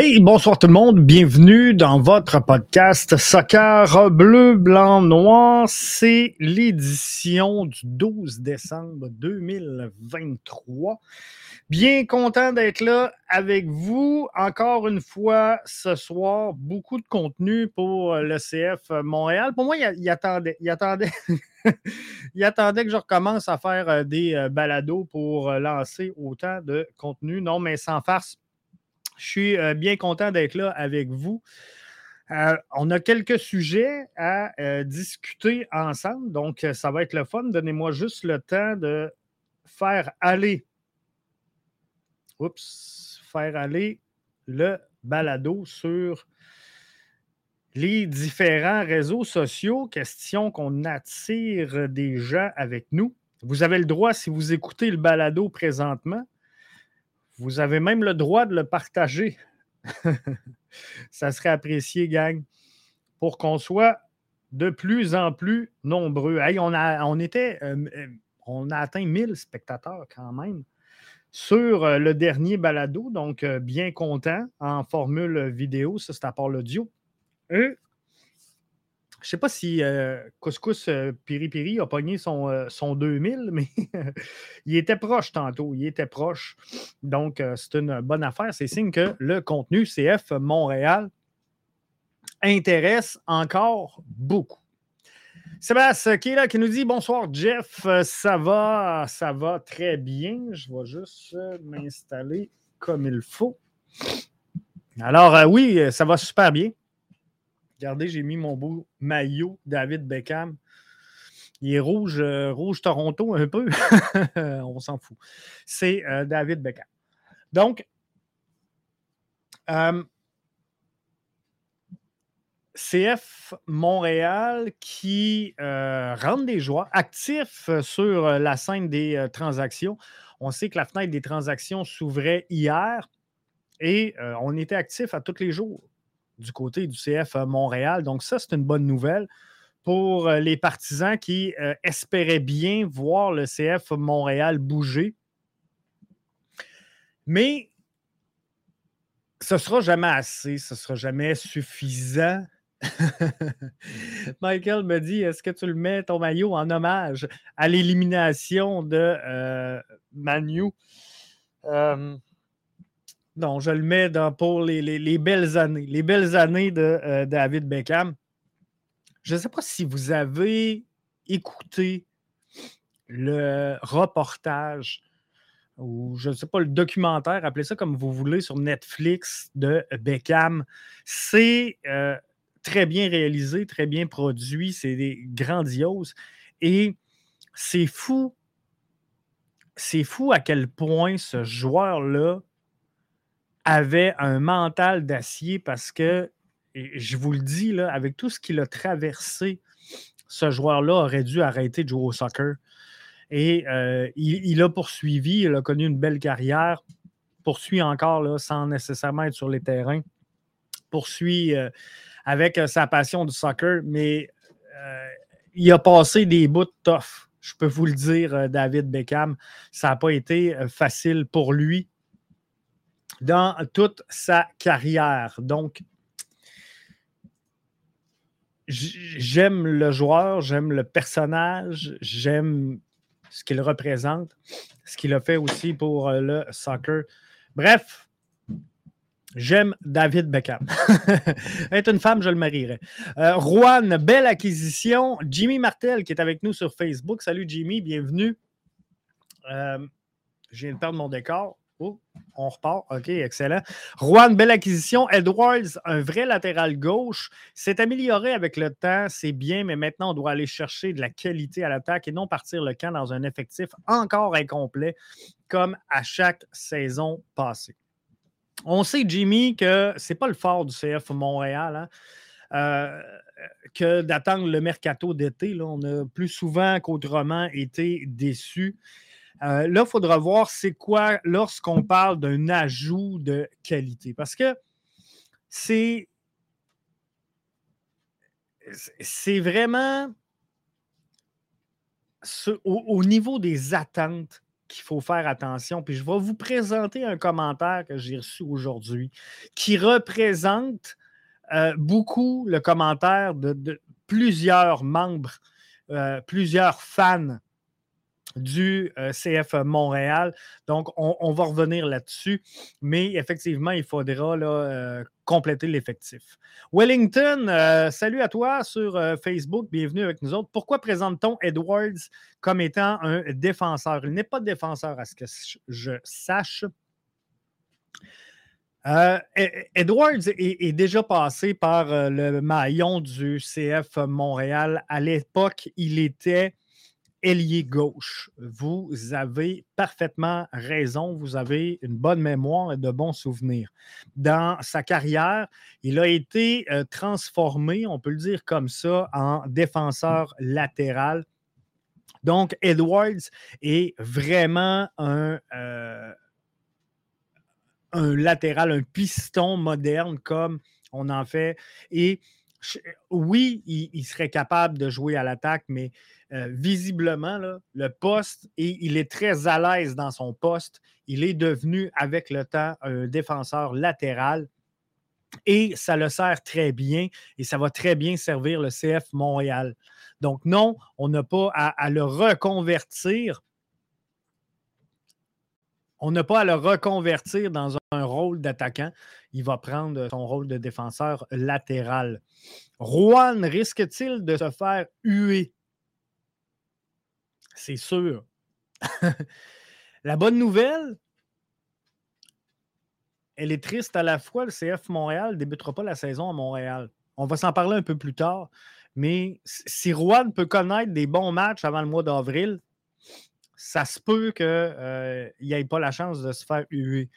Hey, bonsoir tout le monde. Bienvenue dans votre podcast Soccer Bleu, Blanc, Noir. C'est l'édition du 12 décembre 2023. Bien content d'être là avec vous. Encore une fois, ce soir, beaucoup de contenu pour le CF Montréal. Pour moi, il, attendait, il attendait, il attendait que je recommence à faire euh, des euh, balados pour euh, lancer autant de contenu. Non, mais sans farce je suis euh, bien content d'être là avec vous. Euh, on a quelques sujets à euh, discuter ensemble, donc ça va être le fun. Donnez-moi juste le temps de faire aller. Oups, faire aller le balado sur les différents réseaux sociaux. Question qu'on attire des gens avec nous. Vous avez le droit, si vous écoutez le balado présentement, vous avez même le droit de le partager. Ça serait apprécié, gang, pour qu'on soit de plus en plus nombreux. on, a, on, était, euh, euh, on a atteint 1000 spectateurs quand même sur euh, le dernier balado, donc bien content en formule vidéo. Ça, c'est à part l'audio. Je ne sais pas si euh, Couscous euh, Piri Piri a pogné son, euh, son 2000, mais il était proche tantôt. Il était proche. Donc, c'est une bonne affaire. C'est signe que le contenu CF Montréal intéresse encore beaucoup. Sébastien qui qui nous dit bonsoir Jeff, ça va, ça va très bien. Je vais juste m'installer comme il faut. Alors, oui, ça va super bien. Regardez, j'ai mis mon beau maillot David Beckham. Il est rouge, euh, rouge Toronto un peu. On s'en fout. C'est euh, David Beckham. Donc, euh, CF Montréal qui rentre des joueurs actifs sur la scène des transactions. On sait que la fenêtre des transactions s'ouvrait hier et on était actifs à tous les jours du côté du CF euh, Montréal. Donc, ça, c'est une bonne nouvelle pour euh, les partisans qui euh, espéraient bien voir le CF Montréal bouger. Mais ce ne sera jamais assez, ce ne sera jamais suffisant. Michael me dit Est-ce que tu le mets ton maillot en hommage à l'élimination de Manu? Non, je le mets dans, pour les, belles années, les belles années de euh, David Beckham. Je ne sais pas si vous avez écouté le reportage ou je ne sais pas, le documentaire, appelez ça comme vous voulez, sur Netflix de Beckham. C'est euh, très bien réalisé, très bien produit, c'est grandiose. Et c'est fou, c'est fou à quel point ce joueur-là avait un mental d'acier parce que, je vous le dis, avec tout ce qu'il a traversé, ce joueur-là aurait dû arrêter de jouer au soccer. Et euh, il, a poursuivi, il a connu une belle carrière, poursuit encore sans nécessairement être sur les terrains, poursuit euh, avec euh, sa passion du soccer, mais il a passé des bouts de tough. Je peux vous le dire, David Beckham, ça n'a pas été facile pour lui dans toute sa carrière. Donc, j'aime le joueur, j'aime le personnage, j'aime ce qu'il représente, ce qu'il a fait aussi pour euh, le soccer. Bref, j'aime David Beckham. Être une femme, je le marierais. Euh, Juan, belle acquisition. Jimmy Martel qui est avec nous sur Facebook. Salut Jimmy, bienvenue. Euh, je viens de perdre mon décor. Oh, on repart. OK, excellent. Juan, belle acquisition. Edwards, un vrai latéral gauche. S'est amélioré avec le temps, c'est bien, mais maintenant, on doit aller chercher de la qualité à l'attaque et non partir le camp dans un effectif encore incomplet, comme à chaque saison passée. On sait, Jimmy, que ce n'est pas le fort du CF Montréal. Hein. Euh, que d'attendre le mercato d'été. On a plus souvent qu'autrement été déçus. Euh, là, il faudra voir c'est quoi lorsqu'on parle d'un ajout de qualité. Parce que c'est. Vraiment au, niveau des attentes qu'il faut faire attention. Puis je vais vous présenter un commentaire que j'ai reçu aujourd'hui qui représente euh, beaucoup le commentaire de, plusieurs membres, euh, plusieurs fans du euh, CF Montréal. Donc, on, va revenir là-dessus. Mais effectivement, il faudra là, compléter l'effectif. Wellington, salut à toi sur Facebook. Bienvenue avec nous autres. Pourquoi présente-t-on Edwards comme étant un défenseur? Il n'est pas défenseur à ce que je sache. Euh, e-, Edwards est, déjà passé par euh, le maillon du CF Montréal. À l'époque, il était ailier gauche. Vous avez parfaitement raison. Vous avez une bonne mémoire et de bons souvenirs. Dans sa carrière, il a été euh, transformé, on peut le dire comme ça, en défenseur latéral. Donc, Edwards est vraiment un un latéral, un piston moderne comme on en fait. Et oui, il, serait capable de jouer à l'attaque, mais euh, visiblement, le poste, il est très à l'aise dans son poste. Il est devenu, avec le temps, un défenseur latéral. Et ça le sert très bien et ça va très bien servir le CF Montréal. Donc, non, on n'a pas à le reconvertir on n'a pas à le reconvertir dans un rôle d'attaquant. Il va prendre son rôle de défenseur latéral. Juan risque-t-il de se faire huer? C'est sûr. la bonne nouvelle, elle est triste à la fois. Le CF Montréal ne débutera pas la saison à Montréal. On va s'en parler un peu plus tard. Mais si Juan peut connaître des bons matchs avant le mois d'avril, ça se peut qu'il euh, n'ait pas la chance de se faire huer.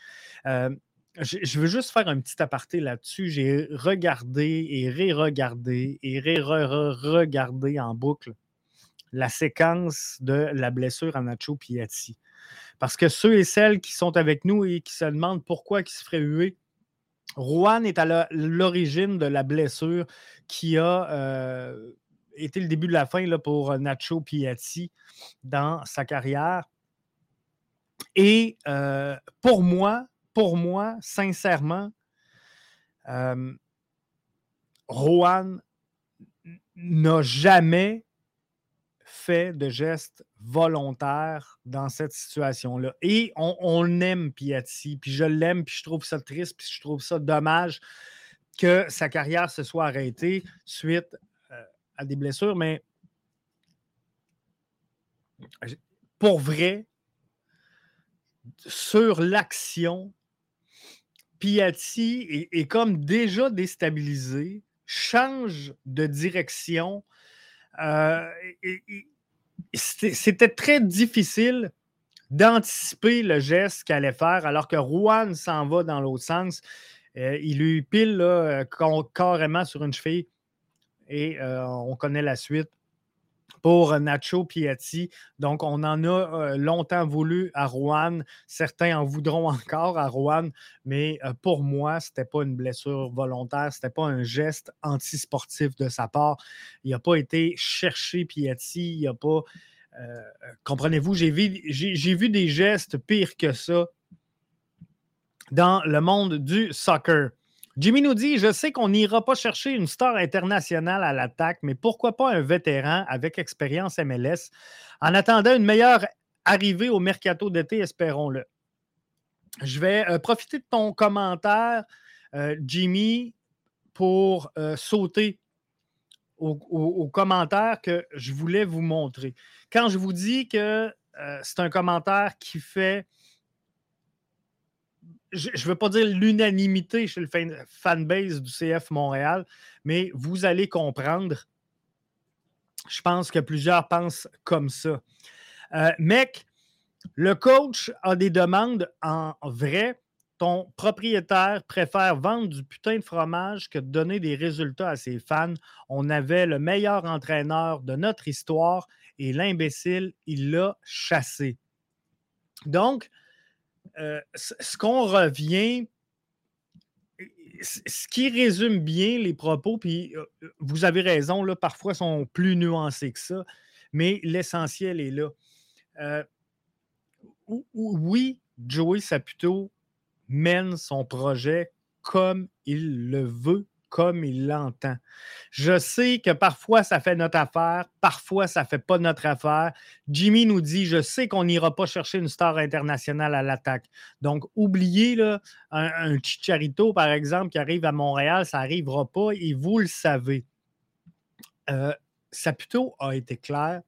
Euh, je, veux juste faire un petit aparté là-dessus. J'ai regardé et ré-regardé et ré-regardé en boucle la séquence de la blessure à Nacho Piatti. Parce que ceux et celles qui sont avec nous et qui se demandent pourquoi il se ferait huer, Juan est à l'origine de la blessure qui a euh, été le début de la fin là, pour Nacho Piatti dans sa carrière. Et euh, pour moi, pour moi, sincèrement, euh, n'a jamais fait de geste volontaire dans cette situation-là. Et on, aime Piatti, puis je l'aime, puis je trouve ça triste, puis je trouve ça dommage que sa carrière se soit arrêtée suite des blessures, mais pour vrai, sur l'action, Piatti est, comme déjà déstabilisé, change de direction. Euh, c'était très difficile d'anticiper le geste qu'il allait faire, alors que Rouen s'en va dans l'autre sens. Euh, il lui pile carrément sur une cheville et euh, on connaît la suite pour Nacho Piatti. Donc, on en a euh, longtemps voulu à Rouen. Certains en voudront encore à Rouen, mais euh, pour moi, ce n'était pas une blessure volontaire, ce n'était pas un geste antisportif de sa part. Il n'a pas été cherché Piatti, il n'a pas. Comprenez-vous, j'ai vu, j'ai vu des gestes pires que ça dans le monde du soccer. Jimmy nous dit Je sais qu'on n'ira pas chercher une star internationale à l'attaque, mais pourquoi pas un vétéran avec expérience MLS en attendant une meilleure arrivée au mercato d'été, espérons-le. Je vais euh, profiter de ton commentaire, euh, Jimmy, pour euh, sauter au, au, commentaire que je voulais vous montrer. Quand je vous dis que c'est un commentaire qui fait je ne veux pas dire l'unanimité chez le fanbase du CF Montréal, mais vous allez comprendre. Je pense que plusieurs pensent comme ça. Euh, mec, le coach a des demandes en vrai. Ton propriétaire préfère vendre du putain de fromage que de donner des résultats à ses fans. On avait le meilleur entraîneur de notre histoire et l'imbécile, il l'a chassé. Donc, euh, ce qu'on revient, ce qui résume bien les propos, puis euh, euh, vous avez raison, là, parfois sont plus nuancés que ça, mais l'essentiel est là. oui, Joey Saputo mène son projet comme il le veut, comme il l'entend. Je sais que parfois ça fait notre affaire, parfois ça ne fait pas notre affaire. Jimmy nous dit Je sais qu'on n'ira pas chercher une star internationale à l'attaque. Donc, oubliez là, un, Chicharito, par exemple, qui arrive à Montréal, ça n'arrivera pas et vous le savez. Euh, Saputo a été clair.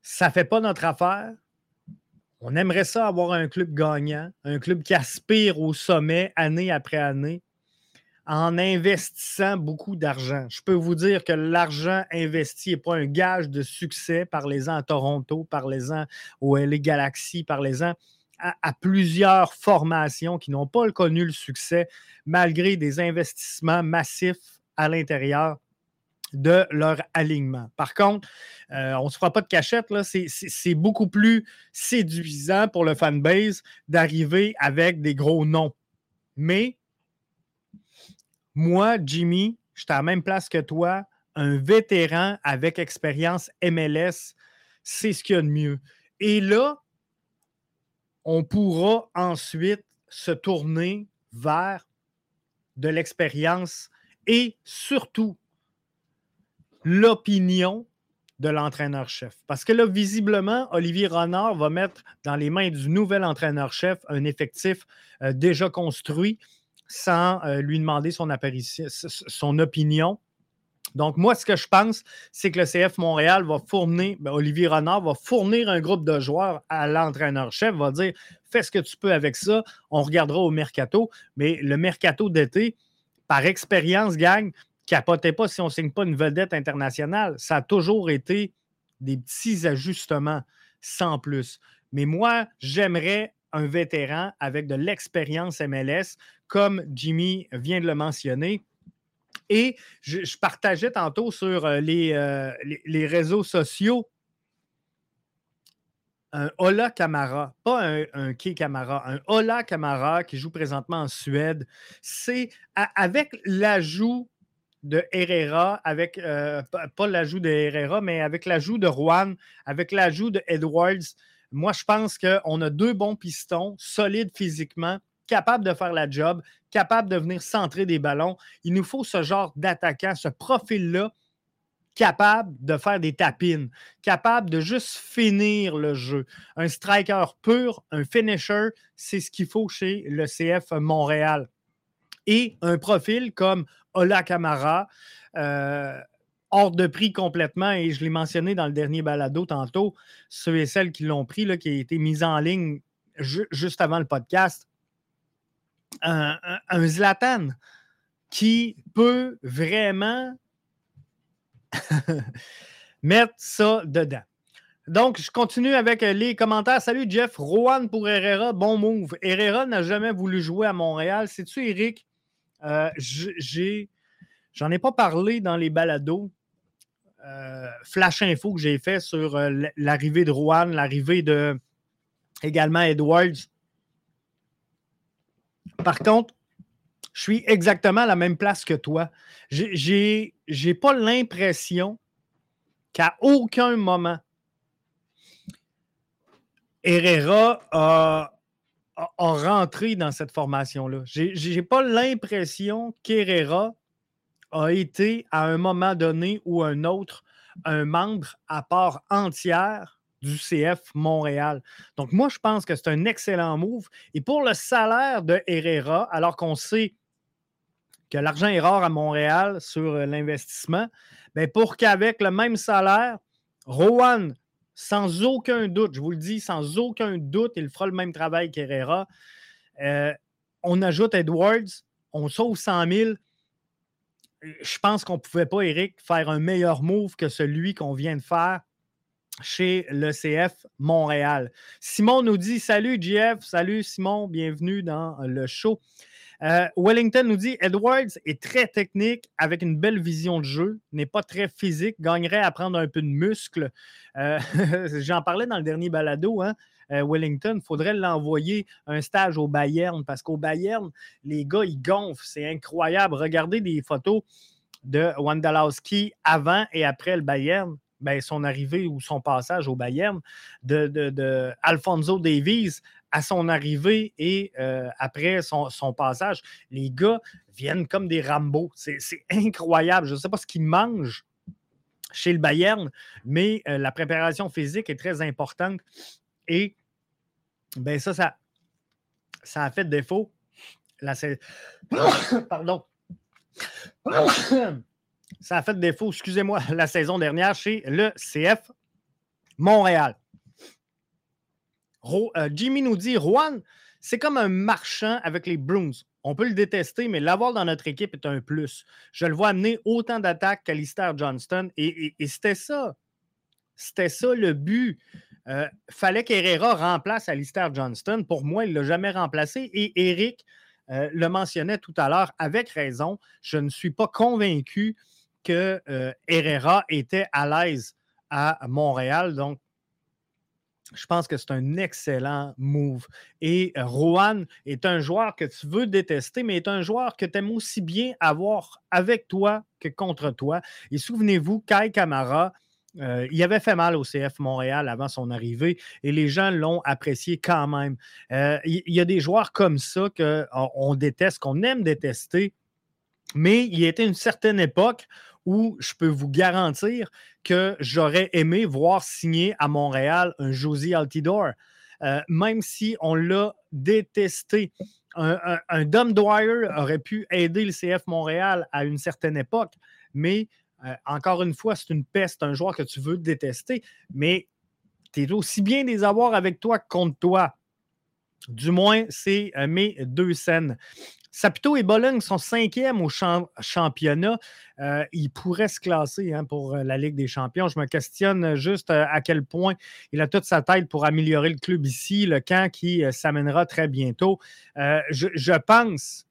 Ça ne fait pas notre affaire. On aimerait ça avoir un club gagnant, un club qui aspire au sommet année après année en investissant beaucoup d'argent. Je peux vous dire que l'argent investi n'est pas un gage de succès. Parlez-en à Toronto, parlez-en au LA Galaxy, parlez-en à, à, plusieurs formations qui n'ont pas connu le succès malgré des investissements massifs à l'intérieur de leur alignement. Par contre, euh, on ne se fera pas de cachette, c'est beaucoup plus séduisant pour le fanbase d'arriver avec des gros noms. Mais moi, Jimmy, je suis à la même place que toi, un vétéran avec expérience MLS, c'est ce qu'il y a de mieux. Et là, on pourra ensuite se tourner vers de l'expérience et surtout l'opinion de l'entraîneur-chef. Parce que là, visiblement, Olivier Renard va mettre dans les mains du nouvel entraîneur-chef un effectif euh, déjà construit sans euh, lui demander son, opinion. Donc, moi, ce que je pense, c'est que le CF Montréal va fournir, ben, Olivier Renard va fournir un groupe de joueurs à l'entraîneur-chef, va dire fais ce que tu peux avec ça, on regardera au mercato. Mais le mercato d'été, par expérience, gagne, capotez pas si on ne signe pas une vedette internationale. Ça a toujours été des petits ajustements sans plus. Mais moi, j'aimerais un vétéran avec de l'expérience MLS, comme Jimmy vient de le mentionner. Et je, partageais tantôt sur euh, euh, les, réseaux sociaux un Ola Camara, pas un, un Key Camara, un Ola Camara qui joue présentement en Suède. C'est avec l'ajout de Herrera, avec, euh, pas l'ajout de Herrera, mais avec l'ajout de Juan, avec l'ajout de Edwards, moi, je pense qu'on a deux bons pistons, solides physiquement, capables de faire la job, capables de venir centrer des ballons. Il nous faut ce genre d'attaquant, ce profil-là, capable de faire des tapines, capable de juste finir le jeu. Un striker pur, un finisher, c'est ce qu'il faut chez le CF Montréal. Et un profil comme Ola Camara, euh, hors de prix complètement, et je l'ai mentionné dans le dernier balado tantôt, ceux et celles qui l'ont pris, là, qui a été mis en ligne juste avant le podcast. Un, Zlatan qui peut vraiment mettre ça dedans. Donc, je continue avec les commentaires. Salut Jeff, Rowan pour Herrera, bon move. Herrera n'a jamais voulu jouer à Montréal. C'est-tu, Eric? Euh, j'en ai pas parlé dans les balados. Euh, flash info que j'ai fait sur euh, l'arrivée de Rouen, l'arrivée de également Edwards. Par contre, je suis exactement à la même place que toi. J'ai n'ai pas l'impression qu'à aucun moment Herrera a, a, rentré dans cette formation-là. Je n'ai pas l'impression qu'Herrera a été à un moment donné ou un autre un membre à part entière du CF Montréal. Donc, moi, je pense que c'est un excellent move. Et pour le salaire de Herrera, alors qu'on sait que l'argent est rare à Montréal sur euh, l'investissement, bien pour qu'avec le même salaire, Rowan, sans aucun doute, je vous le dis, sans aucun doute, il fera le même travail qu'Herrera. Euh, on ajoute Edwards, on sauve 100 000 je pense qu'on ne pouvait pas, Eric, faire un meilleur move que celui qu'on vient de faire chez l'ECF Montréal. Simon nous dit Salut GF, salut Simon, bienvenue dans le show. Euh, Wellington nous dit Edwards est très technique avec une belle vision de jeu, n'est pas très physique, gagnerait à prendre un peu de muscle. Euh, j'en parlais dans le dernier balado. Hein? Euh, Wellington, il faudrait l'envoyer un stage au Bayern parce qu'au Bayern, les gars, ils gonflent. C'est incroyable. Regardez des photos de Wandalowski avant et après le Bayern. ben, son arrivée ou son passage au Bayern, de, Alfonso Davies à son arrivée et euh, après son, passage. Les gars viennent comme des Rambo. C'est incroyable. Je ne sais pas ce qu'ils mangent chez le Bayern, mais euh, la préparation physique est très importante. Et ben ça, ça, a fait défaut. La... Pardon. ça a fait défaut, excusez-moi, la saison dernière chez le CF Montréal. Euh, Jimmy nous dit Juan, c'est comme un marchand avec les Bruins. On peut le détester, mais l'avoir dans notre équipe est un plus. Je le vois amener autant d'attaques qu'Alistair Johnston. Et, c'était ça. C'était ça le but. Euh, fallait qu'Herrera remplace Alistair Johnston. Pour moi, il ne l'a jamais remplacé. Et Eric euh, le mentionnait tout à l'heure avec raison. Je ne suis pas convaincu que euh, Herrera était à l'aise à Montréal. Donc, je pense que c'est un excellent move. Et Rohan est un joueur que tu veux détester, mais est un joueur que tu aimes aussi bien avoir avec toi que contre toi. Et souvenez-vous, Kai Kamara, euh, il avait fait mal au CF Montréal avant son arrivée et les gens l'ont apprécié quand même. Euh, il y, a des joueurs comme ça qu'on déteste, qu'on aime détester, mais il était une certaine époque où je peux vous garantir que j'aurais aimé voir signer à Montréal un Josie Altidore, euh, même si on l'a détesté. Un, un, Dwyer aurait pu aider le CF Montréal à une certaine époque, mais euh, encore une fois, c'est une peste, un joueur que tu veux détester, mais tu es aussi bien des avoirs avec toi que contre toi. Du moins, c'est euh, mes deux scènes. Sapito et Bologne sont cinquièmes au championnat. Euh, ils pourraient se classer hein, pour la Ligue des champions. Je me questionne juste à quel point il a toute sa tête pour améliorer le club ici, le camp qui s'amènera très bientôt. je, pense,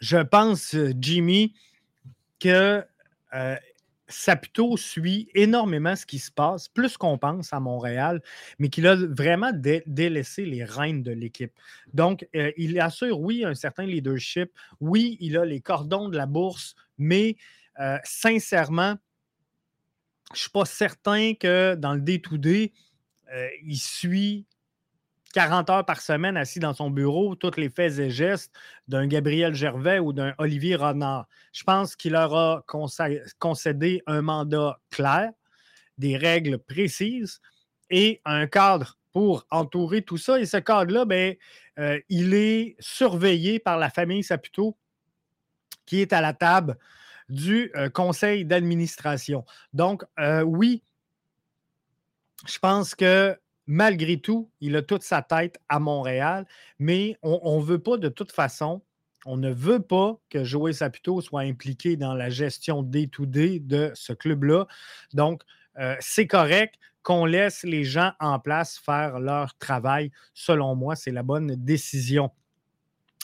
je pense, Jimmy, que Saputo suit énormément ce qui se passe, plus qu'on pense à Montréal, mais qu'il a vraiment délaissé les rênes de l'équipe. Donc, euh, il assure, oui, un certain leadership, oui, il a les cordons de la bourse, mais euh, sincèrement, je ne suis pas certain que dans le day-to-day, euh, il suit 40 heures par semaine assis dans son bureau, tous les faits et gestes d'un Gabriel Gervais ou d'un Olivier Renard. Je pense qu'il leur a concédé un mandat clair, des règles précises et un cadre pour entourer tout ça. Et ce cadre-là, ben, euh, il est surveillé par la famille Saputo, qui est à la table du euh, conseil d'administration. Donc, euh, oui, je pense que malgré tout, il a toute sa tête à Montréal, mais on ne veut pas de toute façon, on ne veut pas que Joël Saputo soit impliqué dans la gestion day-to-day de ce club-là. Donc, euh, c'est correct qu'on laisse les gens en place faire leur travail. Selon moi, c'est la bonne décision.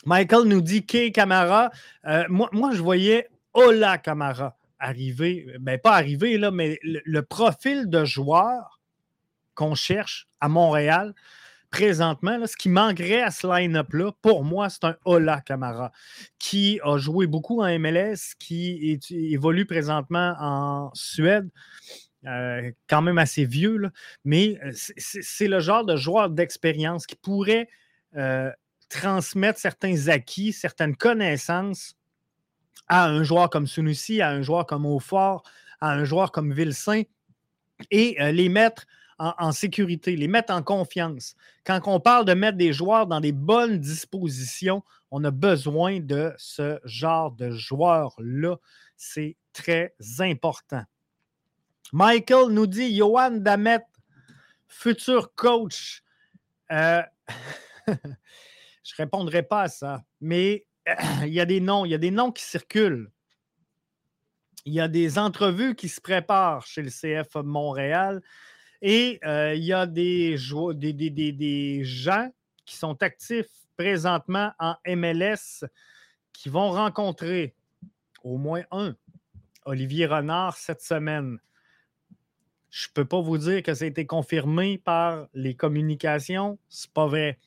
Michael nous dit Kay Camara. Euh, moi, moi, je voyais Ola Camara arriver, ben pas arriver, là, mais le profil de joueur qu'on cherche à Montréal présentement, ce qui manquerait à ce line-up-là, pour moi, c'est un Ola Camara qui a joué beaucoup en MLS, qui évolue présentement en Suède. Euh, quand même assez vieux, mais euh, c'est le genre de joueur d'expérience qui pourrait euh, transmettre certains acquis, certaines connaissances à un joueur comme Sunusi, à un joueur comme Aufort, à un joueur comme Vilsain, et les mettre en, sécurité, les mettre en confiance. Quand on parle de mettre des joueurs dans des bonnes dispositions, on a besoin de ce genre de joueurs-là. C'est très important. Michael nous dit Johan Damet, futur coach. Euh, je ne répondrai pas à ça, mais il y a des noms, il y a des noms qui circulent. Il y a des entrevues qui se préparent chez le CF Montréal. Et euh, il y a des, gens qui sont actifs présentement en MLS qui vont rencontrer au moins un Olivier Renard cette semaine. Je ne peux pas vous dire que ça a été confirmé par les communications. C'est pas vrai.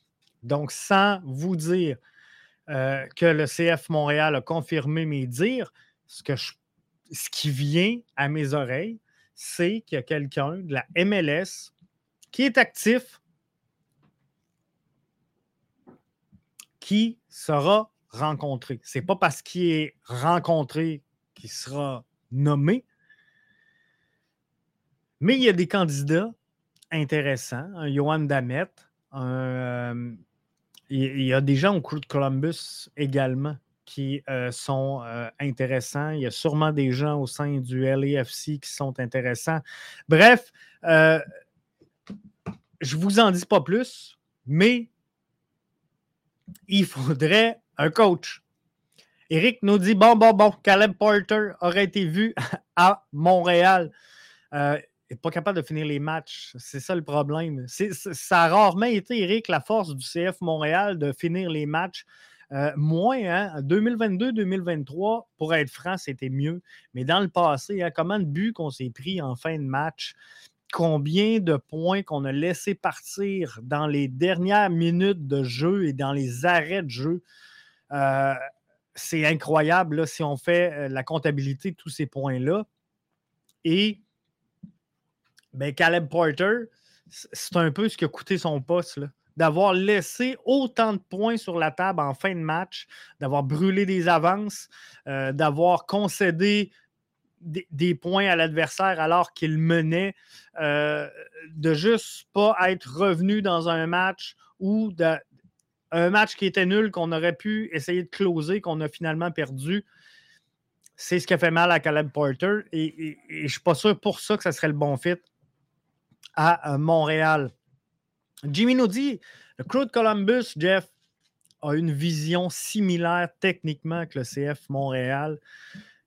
Donc, sans vous dire euh, que le CF Montréal a confirmé mes dires, ce, que ce qui vient à mes oreilles, c'est qu'il y a quelqu'un de la MLS qui est actif, qui sera rencontré. Ce n'est pas parce qu'il est rencontré qu'il sera nommé, mais il y a des candidats intéressants. Un Johan Damet, euh, il y a des gens au Crew de Columbus également qui euh, sont euh, intéressants. Il y a sûrement des gens au sein du LAFC qui sont intéressants. Bref, euh, je ne vous en dis pas plus, mais il faudrait un coach. Eric nous dit bon, bon, bon, Caleb Porter aurait été vu à Montréal. il n'est pas capable de finir les matchs. C'est ça le problème. ça a rarement été, Eric, la force du CF Montréal de finir les matchs. Euh, moins, hein, 2022-2023, pour être franc, c'était mieux. Mais dans le passé, hein, comment de buts qu'on s'est pris en fin de match, combien de points qu'on a laissé partir dans les dernières minutes de jeu et dans les arrêts de jeu? Euh, c'est incroyable si on fait euh, la comptabilité de tous ces points-là. Et ben, Caleb Porter, c'est un peu ce qui a coûté son poste. Là d'avoir laissé autant de points sur la table en fin de match, d'avoir brûlé des avances, euh, d'avoir concédé des, points à l'adversaire alors qu'il menait, euh, de juste pas être revenu dans un match ou un match qui était nul, qu'on aurait pu essayer de closer, qu'on a finalement perdu. C'est ce qui a fait mal à Caleb Porter et, je ne suis pas sûr pour ça que ce serait le bon fit à Montréal. Jimmy nous dit le crew de Columbus, Jeff, a une vision similaire techniquement que le CF Montréal.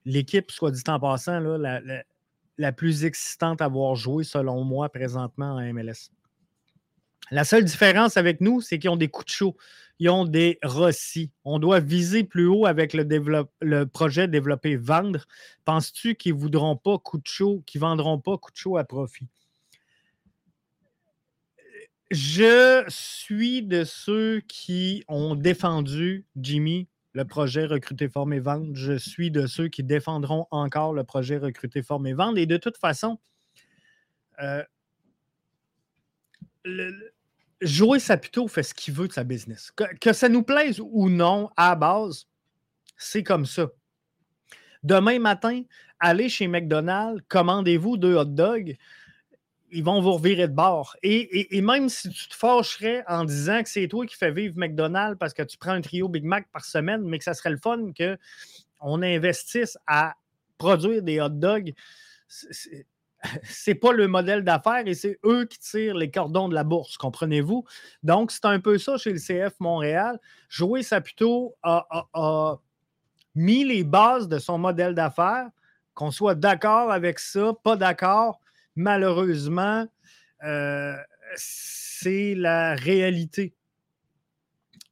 L'équipe, soit dit en passant, la, la, plus excitante à avoir joué, selon moi, présentement en MLS. La seule différence avec nous, c'est qu'ils ont des coups de chaud. Ils ont des Rossi. On doit viser plus haut avec le, projet développé vendre. Penses-tu qu'ils voudront pas coup de chaud, qu'ils vendront pas coup de chaud à profit? Je suis de ceux qui ont défendu, Jimmy, le projet Recruter, Former, Vendre. Je suis de ceux qui défendront encore le projet Recruter, Former, Vendre. Et de toute façon, euh, Joey Saputo fait ce qu'il veut de sa business. Que, ça nous plaise ou non, à base, c'est comme ça. Demain matin, allez chez McDonald's, commandez-vous deux hot dogs ils vont vous revirer de bord. Et, même si tu te fâcherais en disant que c'est toi qui fais vivre McDonald's parce que tu prends un trio Big Mac par semaine, mais que ça serait le fun qu'on investisse à produire des hot dogs, c'est pas le modèle d'affaires et c'est eux qui tirent les cordons de la bourse, comprenez-vous? Donc, c'est un peu ça chez le CF Montréal. Joey Saputo a, a mis les bases de son modèle d'affaires, qu'on soit d'accord avec ça, pas d'accord malheureusement, euh, c'est la réalité.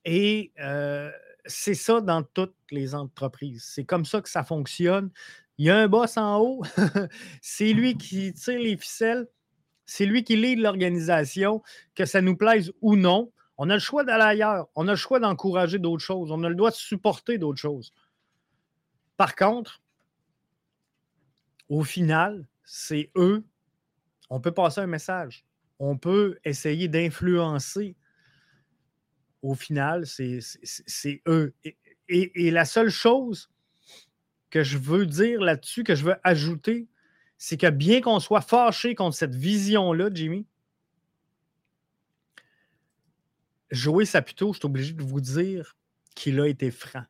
Et euh, c'est ça dans toutes les entreprises. C'est comme ça que ça fonctionne. Il y a un boss en haut, c'est lui qui tire les ficelles, c'est lui qui lead l'organisation, que ça nous plaise ou non. On a le choix d'aller ailleurs, on a le choix d'encourager d'autres choses, on a le droit de supporter d'autres choses. Par contre, au final, c'est eux on peut passer un message. On peut essayer d'influencer. Au final, c'est eux. Et, la seule chose que je veux dire là-dessus, que je veux ajouter, c'est que bien qu'on soit fâché contre cette vision-là, Jimmy, Joey Saputo, je suis obligé de vous dire qu'il a été franc.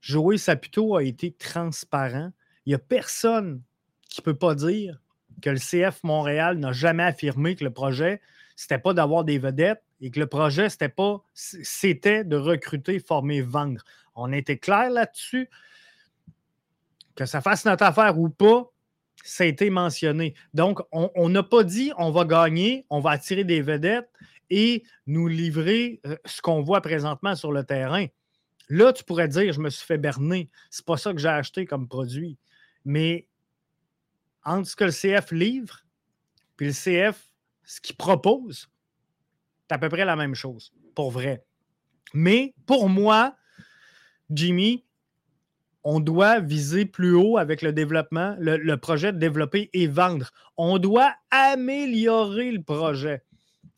Joey Saputo a été transparent. Il n'y a personne qui ne peut pas dire que le CF Montréal n'a jamais affirmé que le projet, c'était pas d'avoir des vedettes et que le projet, c'était pas c'était de recruter, former, vendre. On était clair là-dessus. Que ça fasse notre affaire ou pas, ça a été mentionné. Donc, on n'a pas dit on va gagner, on va attirer des vedettes et nous livrer euh, ce qu'on voit présentement sur le terrain. Là, tu pourrais dire je me suis fait berner. C'est pas ça que j'ai acheté comme produit. Mais entre ce que le CF livre puis le CF, ce qu'il propose, c'est à peu près la même chose, pour vrai. Mais pour moi, Jimmy, on doit viser plus haut avec le développement, le, projet de développer et vendre. On doit améliorer le projet.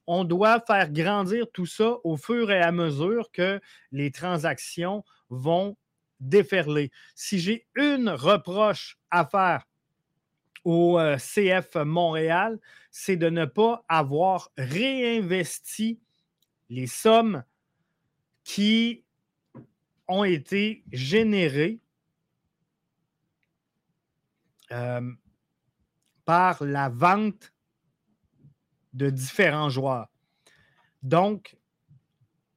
On doit faire grandir tout ça au fur et à mesure que les transactions vont déferler. Si j'ai une reproche à faire au euh, CF Montréal, c'est de ne pas avoir réinvesti les sommes qui ont été générées euh, par la vente de différents joueurs. Donc,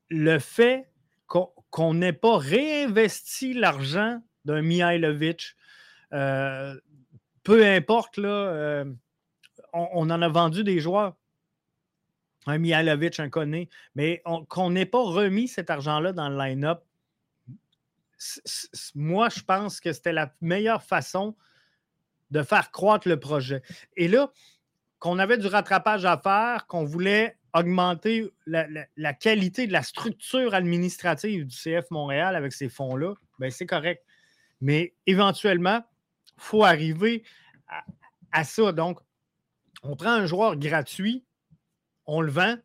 le fait qu'on n'ait pas réinvesti l'argent d'un Mihailovic, euh, peu importe, là, euh, on, en a vendu des joueurs. Un Mihailovic, un Koné, mais qu'on n'ait pas remis cet argent-là dans le line-up, moi, je pense que c'était la meilleure façon de faire croître le projet. Et là, qu'on avait du rattrapage à faire, qu'on voulait augmenter la, qualité de la structure administrative du CF Montréal avec ces fonds-là, ben c'est correct. Mais éventuellement, faut arriver à, ça. Donc, on prend un joueur gratuit, on le vend,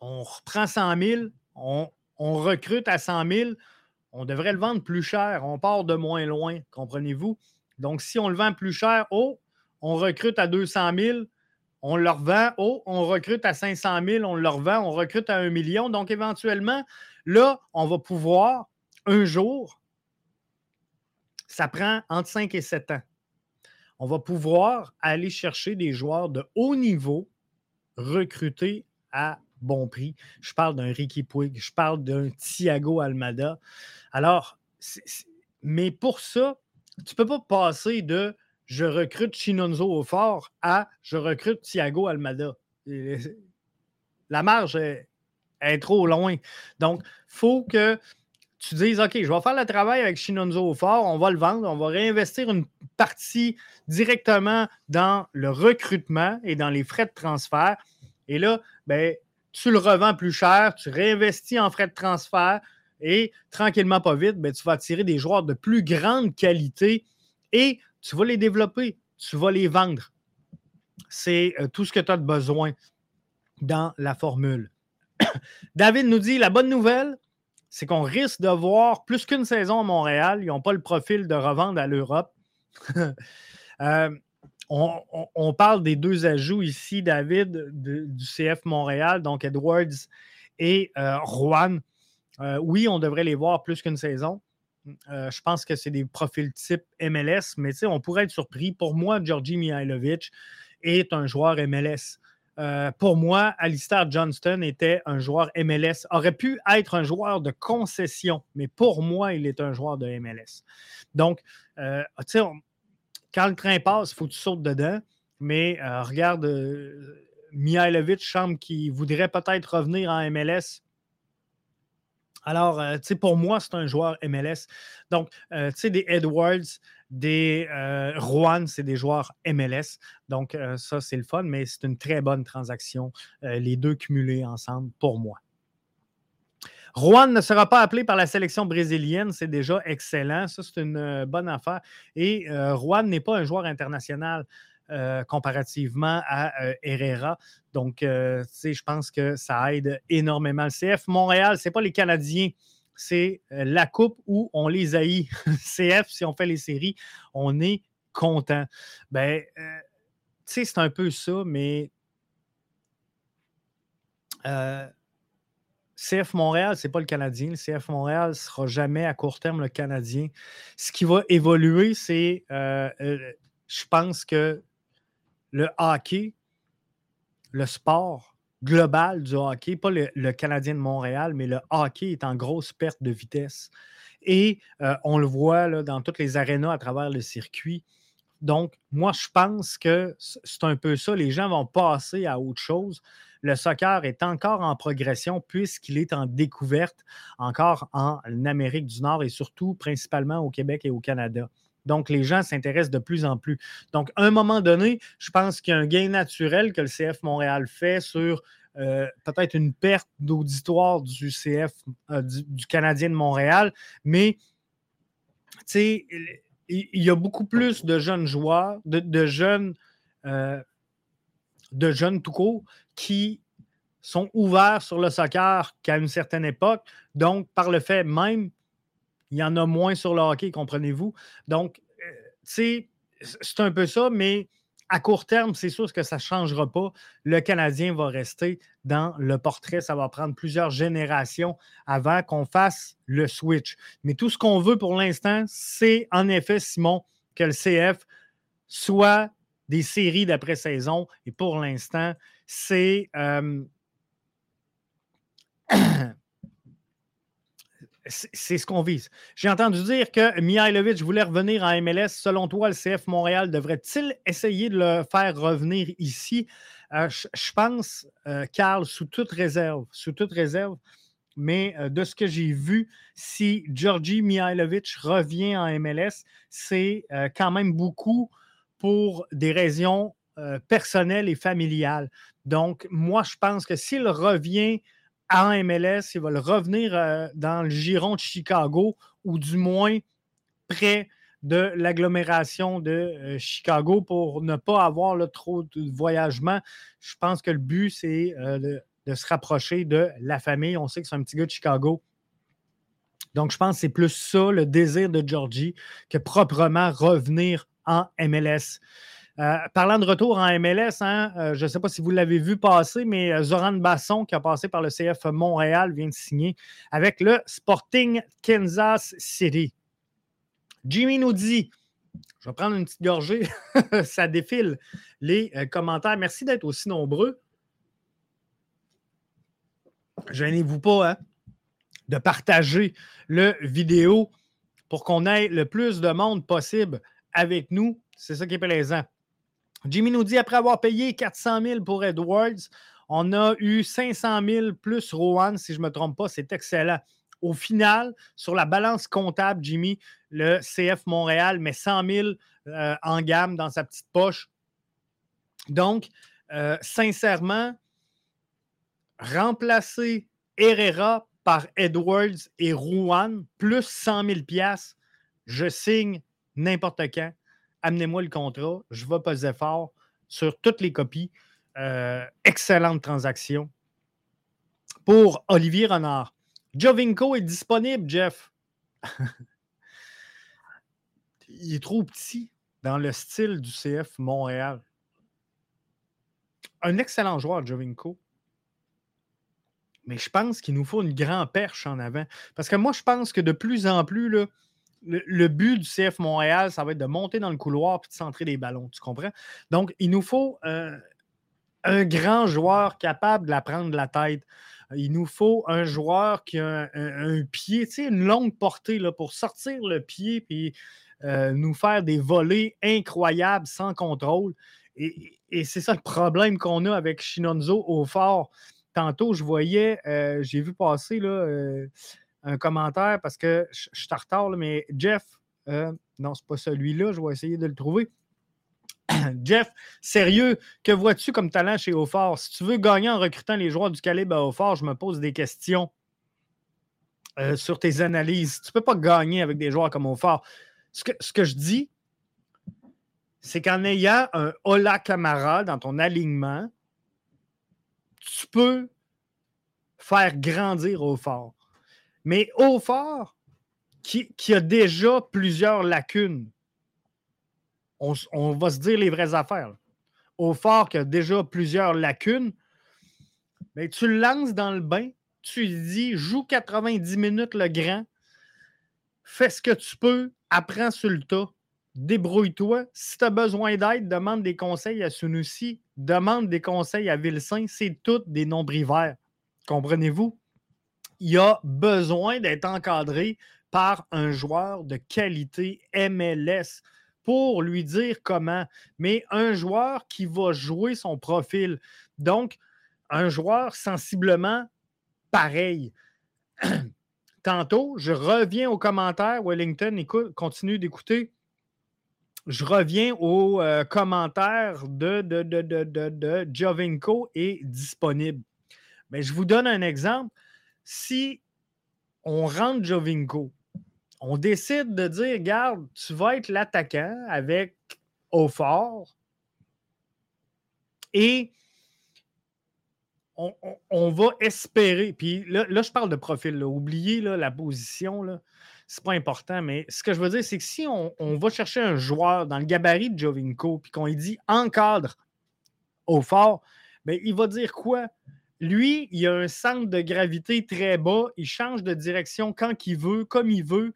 on reprend 100 000, on, on recrute à 100 000, on devrait le vendre plus cher, on part de moins loin, comprenez-vous? Donc, si on le vend plus cher, oh, on recrute à 200 000, on le revend, oh, on recrute à 500 000, on le revend, on recrute à 1 million. Donc, éventuellement, là, on va pouvoir, un jour, ça prend entre 5 et 7 ans, on va pouvoir aller chercher des joueurs de haut niveau recrutés à bon prix. Je parle d'un Ricky Puig, je parle d'un Thiago Almada. Alors, mais pour ça, tu ne peux pas passer de je recrute Chinonzo au fort à je recrute Thiago Almada. La marge est, trop loin. Donc, il faut que tu dises OK, je vais faire le travail avec Chinonzo au fort, on va le vendre, on va réinvestir une partie directement dans le recrutement et dans les frais de transfert. Et là, ben, tu le revends plus cher, tu réinvestis en frais de transfert, et tranquillement, pas vite, ben, tu vas attirer des joueurs de plus grande qualité et tu vas les développer, tu vas les vendre. C'est euh, tout ce que tu as de besoin dans la formule. David nous dit la bonne nouvelle, c'est qu'on risque de voir plus qu'une saison à Montréal. Ils n'ont pas le profil de revendre à l'Europe. Euh, on, parle des deux ajouts ici, David, du CF Montréal, donc Edwards et euh, Juan. Euh, oui, on devrait les voir plus qu'une saison. Je pense que c'est des profils type MLS, mais on pourrait être surpris. Pour moi, Georgi Mihailovic est un joueur MLS. Euh, pour moi, Alistair Johnston était un joueur MLS, aurait pu être un joueur de concession, mais pour moi, il est un joueur de MLS. Donc, quand le train passe, il faut que tu sautes dedans, mais regarde, Mihailovic semble qu'il voudrait peut-être revenir en MLS alors, euh, pour moi, c'est un joueur MLS. Donc, euh, tu sais, des Edwards, des euh, c'est des joueurs MLS. Donc, euh, ça, c'est le fun, mais c'est une très bonne transaction, les deux cumulés ensemble pour moi. Juan ne sera pas appelé par la sélection brésilienne, c'est déjà excellent. Ça, c'est une bonne affaire. Et Juan n'est pas un joueur international. Euh, comparativement à euh, Herrera. Donc, euh, je pense que ça aide énormément le CF. Montréal, ce n'est pas les Canadiens, c'est la coupe où on les haït. CF, si on fait les séries, on est content. Ben, tu sais, c'est un peu ça, mais CF Montréal, ce n'est pas le Canadien. Le CF Montréal sera jamais à court terme le Canadien. Ce qui va évoluer, c'est, je pense que le hockey, le sport global du hockey, pas le, Canadien de Montréal, mais le hockey est en grosse perte de vitesse. Et euh, on le voit dans toutes les arénas à travers le circuit. Donc, moi, je pense que c'est un peu ça. Les gens vont passer à autre chose. Le soccer est encore en progression puisqu'il est en découverte encore en Amérique du Nord et surtout principalement au Québec et au Canada. Donc, les gens s'intéressent de plus en plus. Donc, à un moment donné, je pense qu'il y a un gain naturel que le CF Montréal fait sur euh, peut-être une perte d'auditoire du CF, euh, du, Canadien de Montréal, mais il y a beaucoup plus de jeunes joueurs, de, jeunes, euh, de jeunes tout court, qui sont ouverts sur le soccer qu'à une certaine époque. Donc, par le fait même, il y en a moins sur le hockey, comprenez-vous? Donc, euh, c'est un peu ça, mais à court terme, c'est sûr que ça ne changera pas. Le Canadien va rester dans le portrait. Ça va prendre plusieurs générations avant qu'on fasse le switch. Mais tout ce qu'on veut pour l'instant, c'est en effet, Simon, que le CF soit des séries d'après-saison. Et pour l'instant, c'est. Euh, c'est ce qu'on vise. J'ai entendu dire que Mihailovic voulait revenir en MLS. Selon toi, le CF Montréal devrait-il essayer de le faire revenir ici? Euh, je, pense, euh, Carl, sous toute réserve, sous toute réserve, mais euh, de ce que j'ai vu, si Georgi Mihailovic revient en MLS, c'est quand même beaucoup pour des raisons personnelles et familiales. Donc, moi, je pense que s'il revient en MLS, il va le revenir euh, dans le giron de Chicago ou du moins près de l'agglomération de euh, Chicago pour ne pas avoir trop de voyagement. Je pense que le but, c'est euh, de, se rapprocher de la famille. On sait que c'est un petit gars de Chicago. Donc, je pense que c'est plus ça, le désir de Georgie, que proprement revenir en MLS. Euh, parlant de retour en MLS, hein, euh, je ne sais pas si vous l'avez vu passer, mais euh, Zoran Basson, qui a passé par le CF Montréal, vient de signer avec le Sporting Kansas City. Jimmy nous dit je vais prendre une petite gorgée. Ça défile les commentaires. Merci d'être aussi nombreux. Gênez-vous pas hein, de partager le vidéo pour qu'on ait le plus de monde possible avec nous. C'est ça qui est plaisant. Jimmy nous dit après avoir payé 400 000 pour Edwards, on a eu 500 000 plus Rowan, si je ne me trompe pas. C'est excellent. Au final, sur la balance comptable, Jimmy, le CF Montréal met 100 000 euh, en gamme dans sa petite poche. Donc, euh, sincèrement, remplacer Herrera par Edwards et Rouen, plus 100 000 je signe n'importe quand amenez-moi le contrat, je vais poser fort sur toutes les copies. Euh, excellente transaction pour Olivier Renard. Jovinko est disponible, Jeff. Il est trop petit dans le style du CF Montréal. Un excellent joueur, Jovinko. Mais je pense qu'il nous faut une grande perche en avant. Parce que moi, je pense que de plus en plus, là, le, but du CF Montréal, ça va être de monter dans le couloir et de centrer des ballons. Tu comprends? Donc, il nous faut euh, un grand joueur capable de la prendre de la tête. Il nous faut un joueur qui a un, pied, tu sais, une longue portée là, pour sortir le pied et euh, nous faire des volées incroyables sans contrôle. Et, c'est ça le problème qu'on a avec Shinonzo au fort. Tantôt, je voyais, euh, j'ai vu passer là, un commentaire parce que je, suis en retard, mais Jeff, euh, non, c'est pas celui-là, je vais essayer de le trouver. Jeff, sérieux, que vois-tu comme talent chez Aufort? Si tu veux gagner en recrutant les joueurs du calibre à Aufort, je me pose des questions euh, sur tes analyses. Tu ne peux pas gagner avec des joueurs comme Aufort. Ce que, ce que je dis, c'est qu'en ayant un Ola Camara dans ton alignement, tu peux faire grandir Aufort. Mais Haut-Fort, qui, a déjà plusieurs lacunes, on, va se dire les vraies affaires. Haut-Fort qui a déjà plusieurs lacunes, mais tu le lances dans le bain, tu lui dis joue 90 minutes le grand, fais ce que tu peux, apprends sur le tas, débrouille-toi. Si tu as besoin d'aide, demande des conseils à Sunusi, demande des conseils à Vilsain, c'est toutes des nombres verts. Comprenez-vous? Il a besoin d'être encadré par un joueur de qualité MLS pour lui dire comment, mais un joueur qui va jouer son profil. Donc, un joueur sensiblement pareil. Tantôt, je reviens aux commentaires. Wellington, écoute, continue d'écouter. Je reviens aux euh, commentaires de, de, de, de, Jovinko est disponible. Mais je vous donne un exemple si on rentre Jovinko, on décide de dire, regarde, tu vas être l'attaquant avec au fort et on, va espérer. Puis là, je parle de profil. Oubliez la position. Là c'est pas important, mais ce que je veux dire, c'est que si on, va chercher un joueur dans le gabarit de Jovinko, puis qu'on lui dit encadre au fort, bien, il va dire quoi? Lui, il a un centre de gravité très bas, il change de direction quand il veut, comme il veut.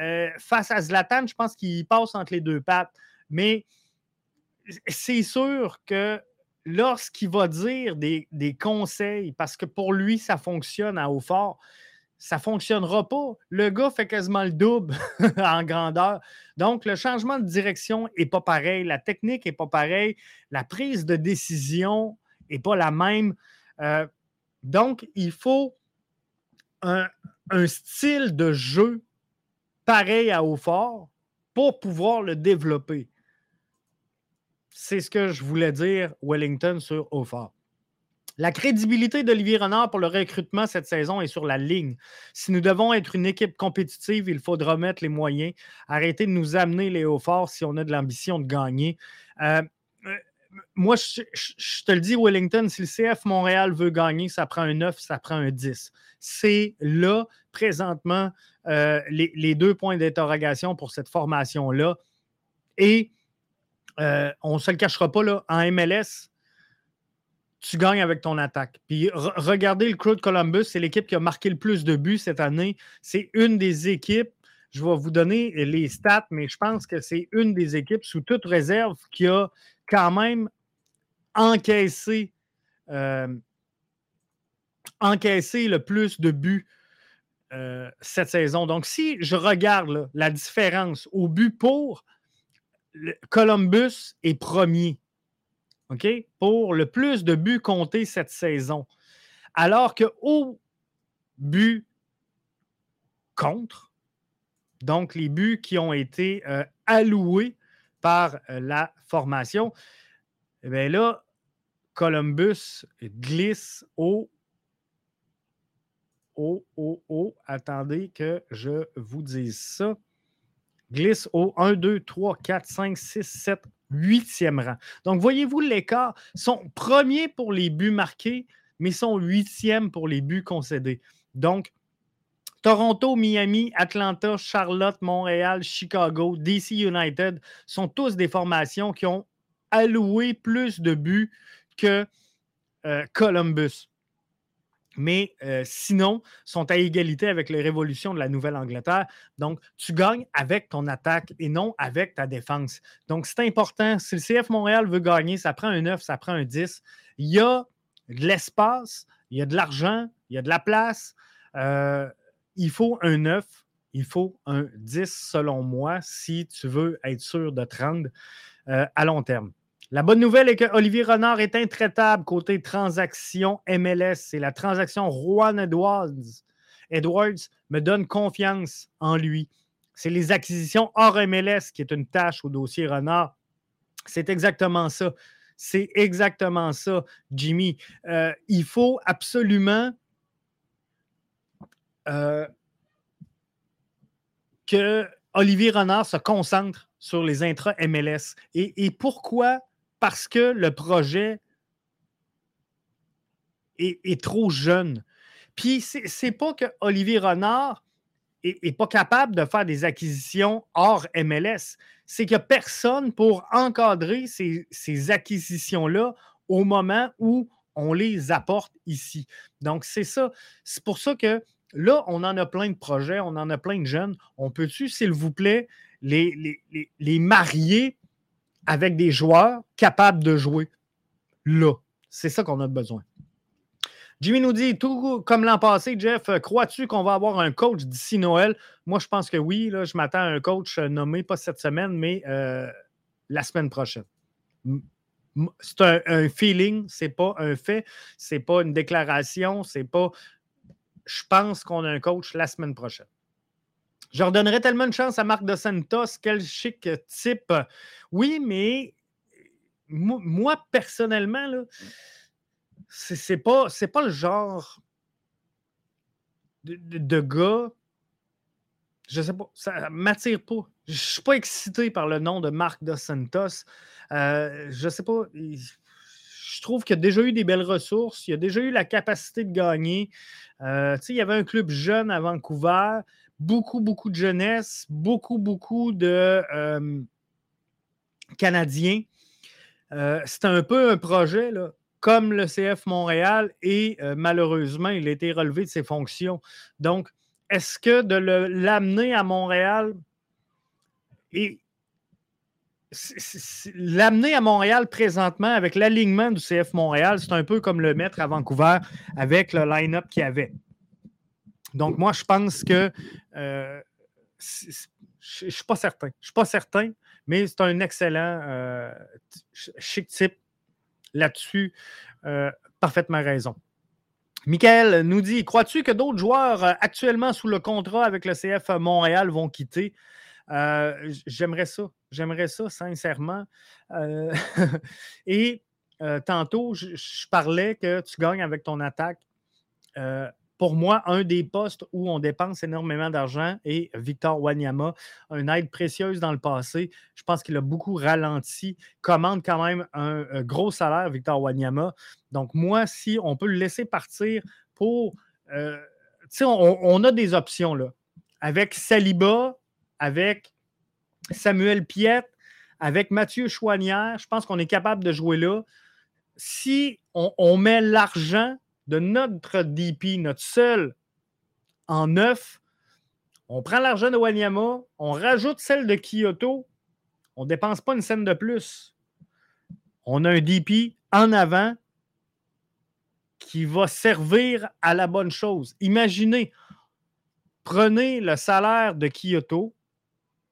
Euh, face à Zlatan, je pense qu'il passe entre les deux pattes. Mais c'est sûr que lorsqu'il va dire des, des, conseils, parce que pour lui, ça fonctionne à haut fort, ça ne fonctionnera pas. Le gars fait quasiment le double en grandeur. Donc, le changement de direction n'est pas pareil, la technique n'est pas pareille, la prise de décision n'est pas la même. Euh, donc, il faut un, style de jeu pareil à Haut-Fort pour pouvoir le développer. C'est ce que je voulais dire, Wellington, sur Haut-Fort. La crédibilité d'Olivier Renard pour le recrutement cette saison est sur la ligne. Si nous devons être une équipe compétitive, il faudra mettre les moyens. Arrêter de nous amener les hauts forts si on a de l'ambition de gagner. Euh, moi, je, te le dis, Wellington, si le CF Montréal veut gagner, ça prend un 9, ça prend un 10. C'est là, présentement, euh, les, deux points d'interrogation pour cette formation-là. Et on ne se le cachera pas, là, en MLS, tu gagnes avec ton attaque. Puis regardez le Crew de Columbus, c'est l'équipe qui a marqué le plus de buts cette année. C'est une des équipes, je vais vous donner les stats, mais je pense que c'est une des équipes sous toute réserve qui a quand même encaissé, euh, encaissé le plus de buts euh, cette saison. Donc, si je regarde la différence au but pour, Columbus est premier pour le plus de buts comptés cette saison. Alors que au but contre, donc les buts qui ont été euh, alloués par euh, la formation, eh bien là, Columbus glisse au au, au, au, attendez que je vous dise ça, glisse au 1, 2, 3, 4, 5, 6, 7, huitième rang. Donc, voyez-vous l'écart? Sont premiers pour les buts marqués, mais sont huitièmes pour les buts concédés. Donc, Toronto, Miami, Atlanta, Charlotte, Montréal, Chicago, DC United sont tous des formations qui ont alloué plus de buts que euh, Columbus mais euh, sinon, sont à égalité avec les révolutions de la Nouvelle-Angleterre. Donc, tu gagnes avec ton attaque et non avec ta défense. Donc, c'est important. Si le CF Montréal veut gagner, ça prend un 9, ça prend un 10. Il y a de l'espace, il y a de l'argent, il y a de la place. Euh, il faut un 9, il faut un 10 selon moi si tu veux être sûr de te rendre euh, à long terme. La bonne nouvelle est que Olivier Renard est intraitable côté transaction MLS. C'est la transaction Juan Edwards. Edwards me donne confiance en lui. C'est les acquisitions hors MLS qui est une tâche au dossier Renard. C'est exactement ça. C'est exactement ça, Jimmy. Euh, il faut absolument euh, que Olivier Renard se concentre sur les intra-MLS. et pourquoi? Parce que le projet est, trop jeune. Puis, c'est pas que Olivier Renard n'est pas capable de faire des acquisitions hors MLS. C'est qu'il n'y a personne pour encadrer ces, ces acquisitions-là au moment où on les apporte ici. Donc, c'est ça. C'est pour ça que là, on en a plein de projets, on en a plein de jeunes. On peut-tu, s'il vous plaît, les, les, les marier avec des joueurs capables de jouer là? C'est ça qu'on a besoin. Jimmy nous dit, tout comme l'an passé, Jeff, crois-tu qu'on va avoir un coach d'ici Noël? Moi, je pense que oui. Là, je m'attends à un coach nommé, pas cette semaine, mais euh, la semaine prochaine. C'est un, un, feeling, c'est pas un fait, c'est pas une déclaration, c'est pas. Je pense qu'on a un coach la semaine prochaine. Je redonnerais tellement de chance à Marc de Santos. Quel chic type. Oui, mais moi, personnellement, là, c'est pas, le genre de, gars je sais pas, ça m'attire pas. Je suis pas excité par le nom de Marc Dos Santos. Euh, je sais pas. Trouve qu'il a déjà eu des belles ressources. Il a déjà eu la capacité de gagner. Euh, il y avait un club jeune à Vancouver, beaucoup, beaucoup de jeunesse, beaucoup, beaucoup de euh, Canadiens. Euh, C'était un peu un projet, là, comme le CF Montréal, et malheureusement, il a été relevé de ses fonctions. Donc, est-ce que de l'amener à Montréal et l'amener à Montréal présentement avec l'alignement du CF Montréal, c'est un peu comme le mettre à Vancouver avec le line-up qu'il y avait. Donc, moi, je pense que euh, je ne suis pas certain. Je suis pas certain, mais c'est un excellent euh, chic type là-dessus. Euh, parfaitement raison. Michael nous dit Crois-tu que d'autres joueurs actuellement sous le contrat avec le CF Montréal vont quitter? J'aimerais ça. J'aimerais ça, sincèrement. Euh, et euh, tantôt, je, parlais que tu gagnes avec ton attaque. Euh, pour moi, un des postes où on dépense énormément d'argent est Victor Wanyama, une aide précieuse dans le passé. Je pense qu'il a beaucoup ralenti, commande quand même un, gros salaire, Victor Wanyama. Donc, moi, si on peut le laisser partir pour. tu sais, on, on, a des options là. Avec Saliba, avec Samuel Piette, avec Mathieu Chouanière, je pense qu'on est capable de jouer là. Si on, met l'argent de notre DP, notre seul, en neuf, on prend l'argent de Wanyama, on rajoute celle de Kyoto, on ne dépense pas une scène de plus. On a un DP en avant qui va servir à la bonne chose. Imaginez, prenez le salaire de Kyoto,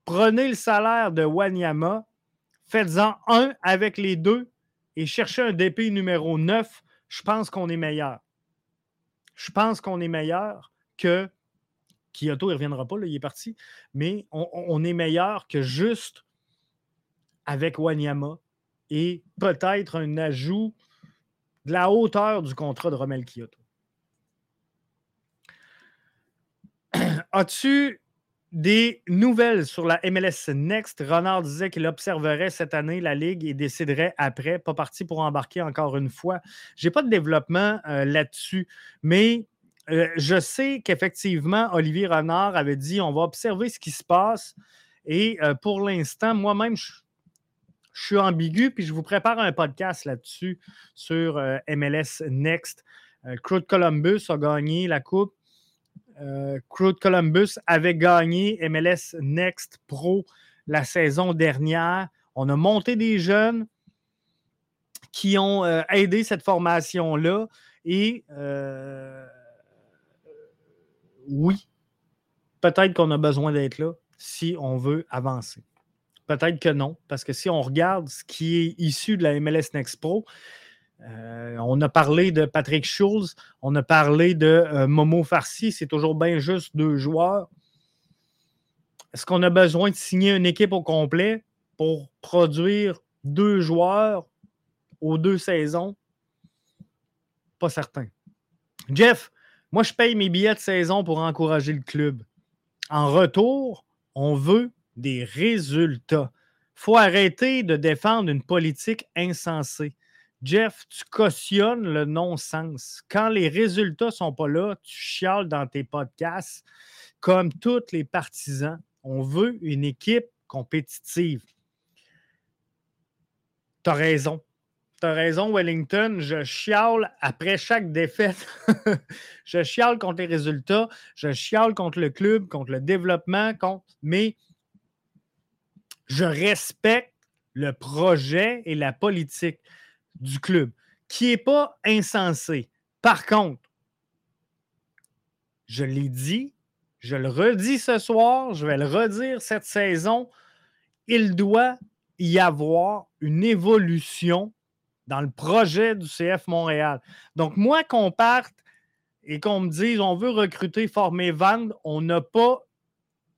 Prenez le salaire de Wanyama, faites-en un avec les deux et cherchez un DP numéro 9. Je pense qu'on est meilleur. Je pense qu'on est meilleur que Kyoto, il ne reviendra pas, il est parti, mais on, est meilleur que juste avec Wanyama et peut-être un ajout de la hauteur du contrat de Romel Kyoto. As-tu des nouvelles sur la MLS Next. Renard disait qu'il observerait cette année la Ligue et déciderait après. Pas parti pour embarquer encore une fois. Je n'ai pas de développement euh, là-dessus, mais euh, je sais qu'effectivement, Olivier Renard avait dit on va observer ce qui se passe. Et euh, pour l'instant, moi-même, je, suis ambigu, puis je vous prépare un podcast là-dessus sur MLS Next. Claude Columbus a gagné la Coupe euh, Columbus avait gagné MLS Next Pro la saison dernière. On a monté des jeunes qui ont euh, aidé cette formation-là. Et euh, oui, peut-être qu'on a besoin d'être là si on veut avancer. Peut-être que non, parce que si on regarde ce qui est issu de la MLS Next Pro, euh, on a parlé de Patrick Schulz, on a parlé de euh, Momo Farsi, c'est toujours bien juste deux joueurs. Est-ce qu'on a besoin de signer une équipe au complet pour produire deux joueurs aux deux saisons? Pas certain. Jeff, moi je paye mes billets de saison pour encourager le club. En retour, on veut des résultats. Il faut arrêter de défendre une politique insensée. Jeff, tu cautionnes le non-sens. Quand les résultats ne sont pas là, tu chiales dans tes podcasts comme tous les partisans. On veut une équipe compétitive. Tu as raison. Tu as raison, Wellington. Je chiale après chaque défaite. je chiale contre les résultats. Je chiale contre le club, contre le développement, contre... mais je respecte le projet et la politique du club, qui n'est pas insensé. Par contre, je l'ai dit, je le redis ce soir, je vais le redire cette saison, il doit y avoir une évolution dans le projet du CF Montréal. Donc, moi, qu'on parte et qu'on me dise on veut recruter, former, vendre, on n'a pas,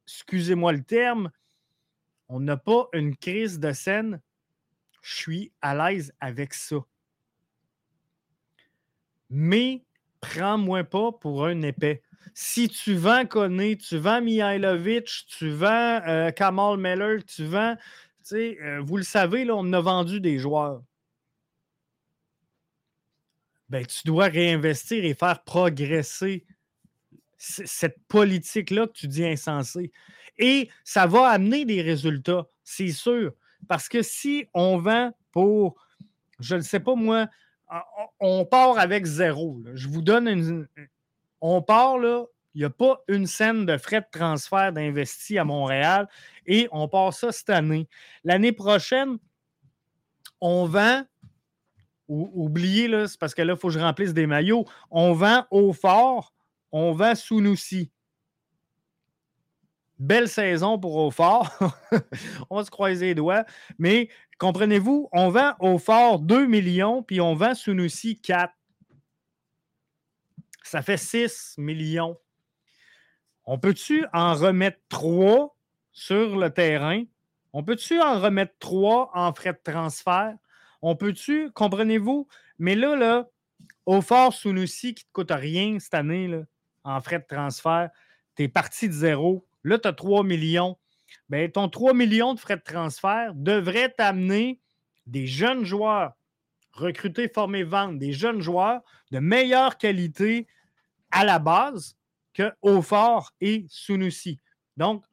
excusez-moi le terme, on n'a pas une crise de scène je suis à l'aise avec ça. Mais prends-moi pas pour un épais. Si tu vends Koné, tu vends Mihailovic, tu vends euh, Kamal Meller, tu vends. Euh, vous le savez, là, on a vendu des joueurs. Ben, tu dois réinvestir et faire progresser cette politique-là que tu dis insensée. Et ça va amener des résultats, c'est sûr. Parce que si on vend pour, je ne sais pas moi, on part avec zéro. Je vous donne une. On part là, il n'y a pas une scène de frais de transfert d'investi à Montréal et on part ça cette année. L'année prochaine, on vend, ou, oubliez, là, c'est parce que là, il faut que je remplisse des maillots. On vend au fort, on vend sous Sunusi. Belle saison pour Aufort. on va se croiser les doigts. Mais comprenez-vous, on vend au fort 2 millions, puis on vend Sunusi 4. Ça fait 6 millions. On peut-tu en remettre 3 sur le terrain? On peut-tu en remettre 3 en frais de transfert? On peut-tu, comprenez-vous? Mais là, là, au fort Sunusi qui ne te coûte rien cette année là, en frais de transfert, tu es parti de zéro Là, tu as 3 millions. Bien, ton 3 millions de frais de transfert devrait t'amener des jeunes joueurs recrutés, formés, vendre, des jeunes joueurs de meilleure qualité à la base que Aufort et Sunusi. Donc,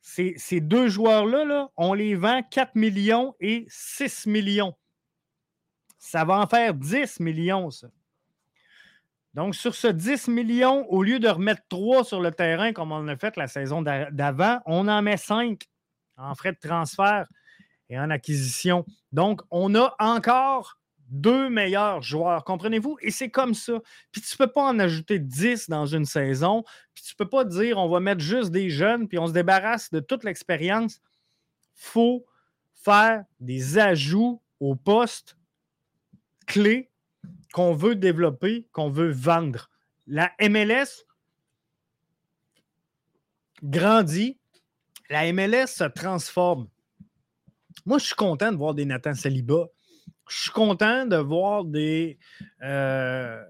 ces, deux joueurs-là, là, on les vend 4 millions et 6 millions. Ça va en faire 10 millions, ça. Donc, sur ce 10 millions, au lieu de remettre 3 sur le terrain comme on a fait la saison d'avant, on en met 5 en frais de transfert et en acquisition. Donc, on a encore deux meilleurs joueurs, comprenez-vous? Et c'est comme ça. Puis tu ne peux pas en ajouter 10 dans une saison. Puis tu ne peux pas dire on va mettre juste des jeunes, puis on se débarrasse de toute l'expérience. Faut faire des ajouts au poste clé qu'on veut développer, qu'on veut vendre. La MLS grandit, la MLS se transforme. Moi, je suis content de voir des Nathan Saliba. Je suis content de voir des, euh,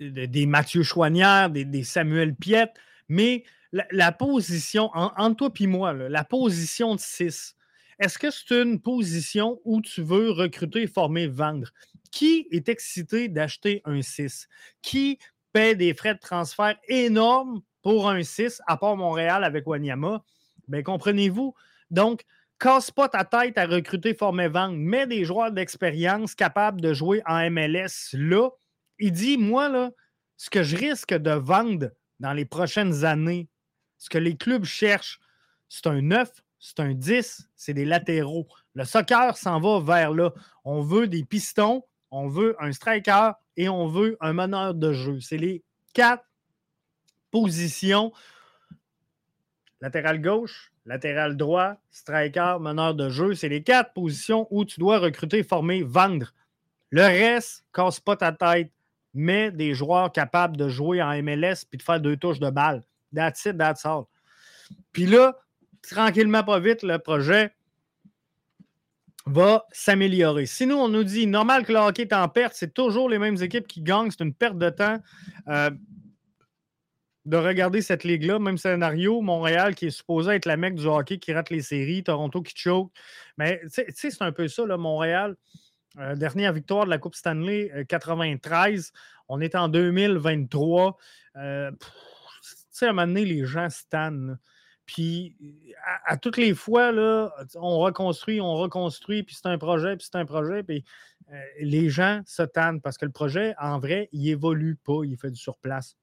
des Mathieu Chouanière, des, Samuel Piette, mais la, position, entre toi et moi, la position de 6, est-ce que c'est une position où tu veux recruter, former, vendre? Qui est excité d'acheter un 6? Qui paie des frais de transfert énormes pour un 6, à part Montréal avec Wanyama? Bien, comprenez-vous? Donc, casse pas ta tête à recruter, former, vendre. Mets des joueurs d'expérience capables de jouer en MLS là. Il dit, moi, là, ce que je risque de vendre dans les prochaines années, ce que les clubs cherchent, c'est un 9, c'est un 10, c'est des latéraux. Le soccer s'en va vers là. On veut des pistons, on veut un striker et on veut un meneur de jeu. C'est les quatre positions. Latéral gauche, latéral droit, striker, meneur de jeu. C'est les quatre positions où tu dois recruter, former, vendre. Le reste, casse pas ta tête. Mets des joueurs capables de jouer en MLS puis de faire deux touches de balle. That's it, that's all. Puis là, tranquillement, pas vite, le projet va s'améliorer. Si nous, on nous dit normal que le hockey est en perte, c'est toujours les mêmes équipes qui gagnent, c'est une perte de temps euh, de regarder cette ligue-là. Même scénario, Montréal qui est supposé être la mec du hockey qui rate les séries, Toronto qui choke. Mais tu sais, c'est un peu ça, là, Montréal. Euh, dernière victoire de la Coupe Stanley, 93. Euh, on est en 2023. tu sais, à un moment donné, les gens stannent. Puis à, toutes les fois, là, on reconstruit, on reconstruit, puis c'est un projet, puis c'est un projet, puis euh, les gens se tannent parce que le projet, en vrai, il évolue pas, il fait du surplace.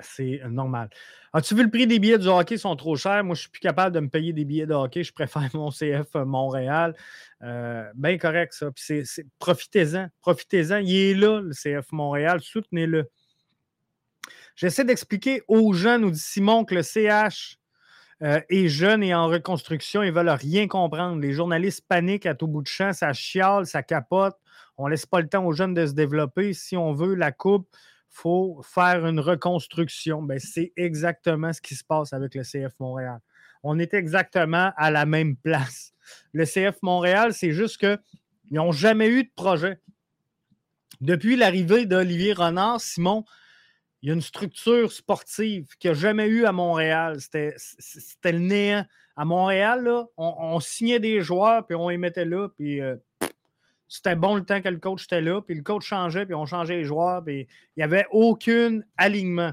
C'est normal. As-tu vu le prix des billets du hockey sont trop chers? Moi, je suis plus capable de me payer des billets de hockey. Je préfère mon CF Montréal. Euh, bien correct, ça. Profitez-en. Profitez-en. Il est là, le CF Montréal. Soutenez-le. J'essaie d'expliquer aux gens, nous dit Simon, que le CH euh, est jeune et en reconstruction. Ils ne veulent rien comprendre. Les journalistes paniquent à tout bout de champ. Ça chiale, ça capote. On ne laisse pas le temps aux jeunes de se développer. Si on veut la coupe, il faut faire une reconstruction. Ben, c'est exactement ce qui se passe avec le CF Montréal. On est exactement à la même place. Le CF Montréal, c'est juste qu'ils n'ont jamais eu de projet. Depuis l'arrivée d'Olivier Renard, Simon, il y a une structure sportive qu'il n'y a jamais eu à Montréal. C'était le néant. À Montréal, on, signait des joueurs, puis on les mettait là, puis euh, c'était bon le temps que le coach était là, puis le coach changeait, puis on changeait les joueurs, puis il n'y avait aucun alignement.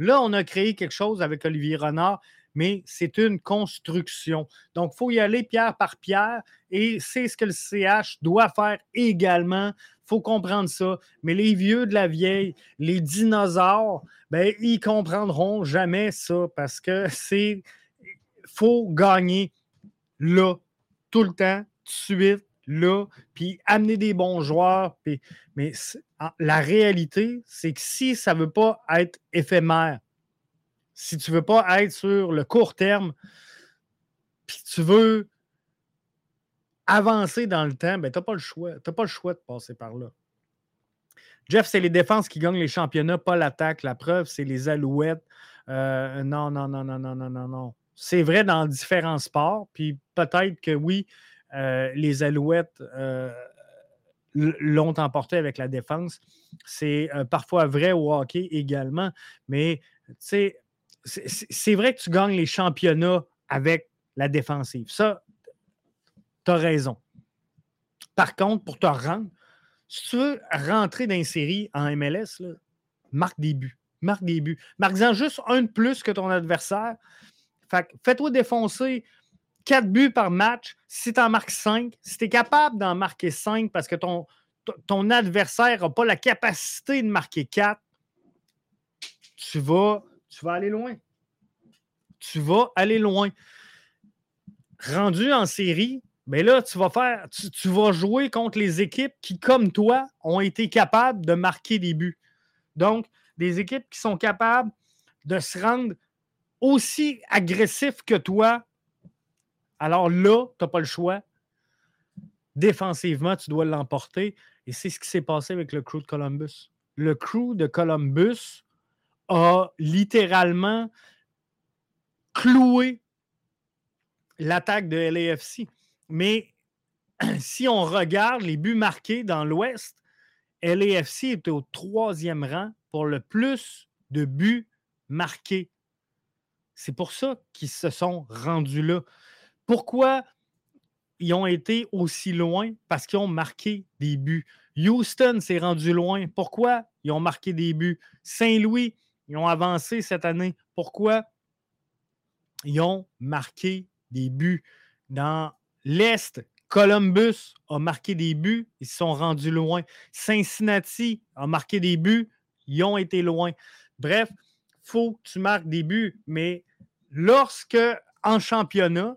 Là, on a créé quelque chose avec Olivier Renard, mais c'est une construction. Donc, il faut y aller pierre par pierre, et c'est ce que le CH doit faire également faut comprendre ça. Mais les vieux de la vieille, les dinosaures, ben, ils comprendront jamais ça parce que c'est. faut gagner là, tout le temps, tout de suite, là, puis amener des bons joueurs. Mais la réalité, c'est que si ça ne veut pas être éphémère, si tu ne veux pas être sur le court terme, puis tu veux avancer dans le temps, ben, tu n'as pas le choix. Tu pas de passer par là. Jeff, c'est les défenses qui gagnent les championnats, pas l'attaque. La preuve, c'est les alouettes. non, non, non, non, non, non, non, non. C'est vrai dans différents sports. Puis peut-être que oui, les alouettes l'ont emporté avec la défense. C'est parfois vrai au hockey également. Mais c'est vrai que tu gagnes les championnats avec la défensive. Ça, tu as raison. Par contre, pour te rendre, si tu veux rentrer dans une série en MLS, marque des buts. Marque des buts. Marque-en juste un de plus que ton adversaire. fais-toi défoncer quatre buts par match. Si tu en marques cinq, si tu es capable d'en marquer cinq parce que ton, ton adversaire n'a pas la capacité de marquer quatre, tu vas, tu vas aller loin. Tu vas aller loin. Rendu en série, mais là, tu vas tu, vas jouer contre les équipes qui, comme toi, ont été capables de marquer des buts. Donc, des équipes qui sont capables de se rendre aussi agressifs que toi. Alors là, tu n'as pas le choix. Défensivement, tu dois l'emporter. Et c'est ce qui s'est passé avec le crew de Columbus. Le crew de Columbus a littéralement cloué l'attaque de LAFC. Mais si on regarde les buts marqués dans l'Ouest, LAFC est au troisième rang pour le plus de buts marqués. C'est pour ça qu'ils se sont rendus là. Pourquoi ils ont été aussi loin? Parce qu'ils ont marqué des buts. Houston s'est rendu loin. Pourquoi? Ils ont marqué des buts? Saint-Louis, ils ont avancé cette année. Pourquoi? Ils ont marqué des buts. Dans L'Est, Columbus a marqué des buts, ils se sont rendus loin. Cincinnati a marqué des buts, ils ont été loin. Bref, il faut que tu marques des buts, mais lorsque en championnat,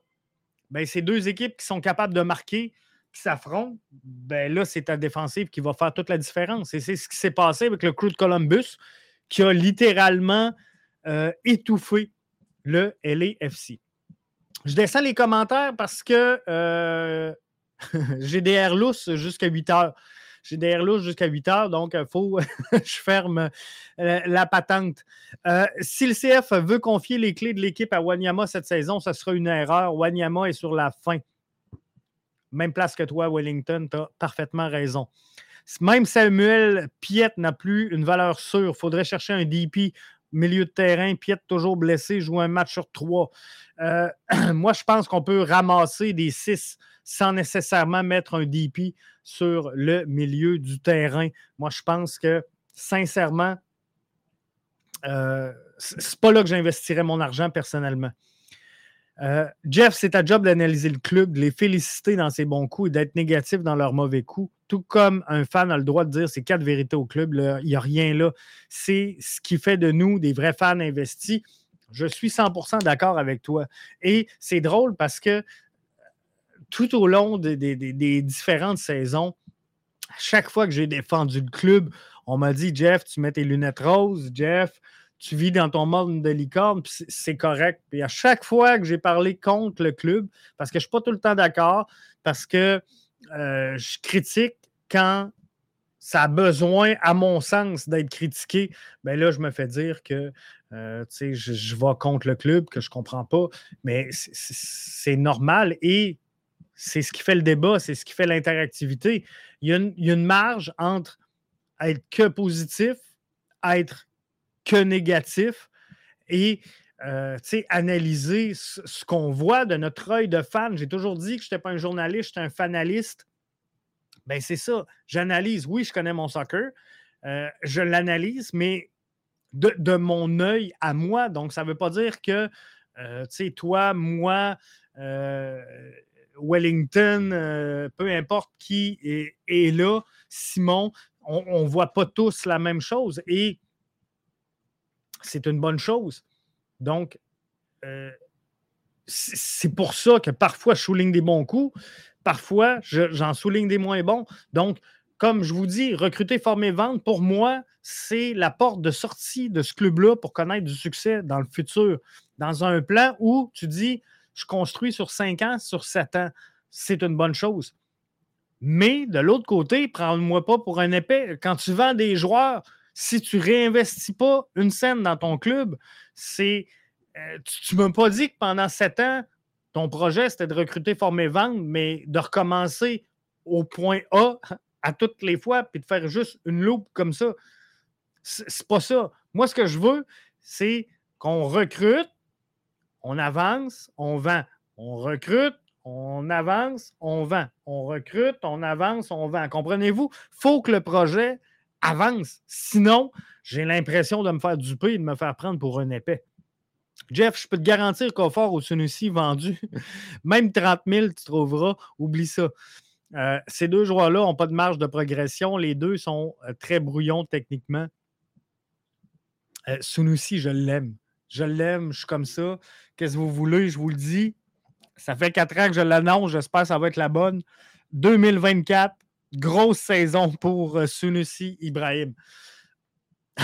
ben, c'est deux équipes qui sont capables de marquer, qui s'affrontent, ben là, c'est ta défensive qui va faire toute la différence. Et c'est ce qui s'est passé avec le crew de Columbus, qui a littéralement euh, étouffé le LAFC. Je descends les commentaires parce que euh, j'ai des airs jusqu'à 8 heures. J'ai des airs jusqu'à 8 heures, donc il faut je ferme euh, la patente. Euh, si le CF veut confier les clés de l'équipe à Wanyama cette saison, ce sera une erreur. Wanyama est sur la fin. Même place que toi, Wellington, tu as parfaitement raison. Même Samuel Piet n'a plus une valeur sûre. Il faudrait chercher un DP milieu de terrain, Piet toujours blessé, joue un match sur trois. Euh, moi, je pense qu'on peut ramasser des six sans nécessairement mettre un DP sur le milieu du terrain. Moi, je pense que, sincèrement, euh, c'est pas là que j'investirais mon argent personnellement. Euh, Jeff, c'est ta job d'analyser le club, de les féliciter dans ses bons coups et d'être négatif dans leurs mauvais coups. Tout comme un fan a le droit de dire ses quatre vérités au club, il n'y a rien là. C'est ce qui fait de nous des vrais fans investis. Je suis 100% d'accord avec toi. Et c'est drôle parce que tout au long des différentes saisons, à chaque fois que j'ai défendu le club, on m'a dit Jeff, tu mets tes lunettes roses, Jeff, tu vis dans ton monde de licorne, c'est correct. Puis à chaque fois que j'ai parlé contre le club, parce que je ne suis pas tout le temps d'accord, parce que euh, je critique quand ça a besoin, à mon sens, d'être critiqué, bien là, je me fais dire que euh, je, je vais contre le club, que je ne comprends pas. Mais c'est normal et c'est ce qui fait le débat, c'est ce qui fait l'interactivité. Il, y a une marge entre être que positif, être que négatif et euh, analyser ce, qu'on voit de notre œil de fan. J'ai toujours dit que je n'étais pas un journaliste, j'étais un fanaliste. Ben c'est ça. J'analyse. Oui, je connais mon soccer. Euh, je l'analyse, mais de, mon œil à moi. Donc, ça ne veut pas dire que, euh, toi, moi, Wellington, peu importe qui est, là, Simon, on ne voit pas tous la même chose. Et c'est une bonne chose. Donc, euh, c'est pour ça que parfois je souligne des bons coups, parfois j'en souligne des moins bons. Donc, comme je vous dis, recruter, former, vendre, pour moi, c'est la porte de sortie de ce club-là pour connaître du succès dans le futur. Dans un plan où tu dis, je construis sur 5 ans, sur 7 ans, c'est une bonne chose. Mais de l'autre côté, prends-moi pas pour un épais. Quand tu vends des joueurs, si tu réinvestis pas une scène dans ton club, c'est. Euh, tu ne m'as pas dit que pendant sept ans, ton projet, c'était de recruter, former, vendre, mais de recommencer au point A à toutes les fois, puis de faire juste une loupe comme ça. C'est pas ça. Moi, ce que je veux, c'est qu'on recrute, on avance, on vend. On recrute, on avance, on vend. On recrute, on avance, on vend. Comprenez-vous? Il faut que le projet avance. Sinon, j'ai l'impression de me faire duper et de me faire prendre pour un épais. Jeff, je peux te garantir qu'au fort au Sunusi vendu, même 30 000, tu trouveras. Oublie ça. Euh, ces deux joueurs-là n'ont pas de marge de progression. Les deux sont euh, très brouillons techniquement. Euh, Sunusi, je l'aime. Je l'aime, je suis comme ça. Qu'est-ce que vous voulez? Je vous le dis. Ça fait quatre ans que je l'annonce. J'espère que ça va être la bonne. 2024, grosse saison pour euh, Sunusi Ibrahim.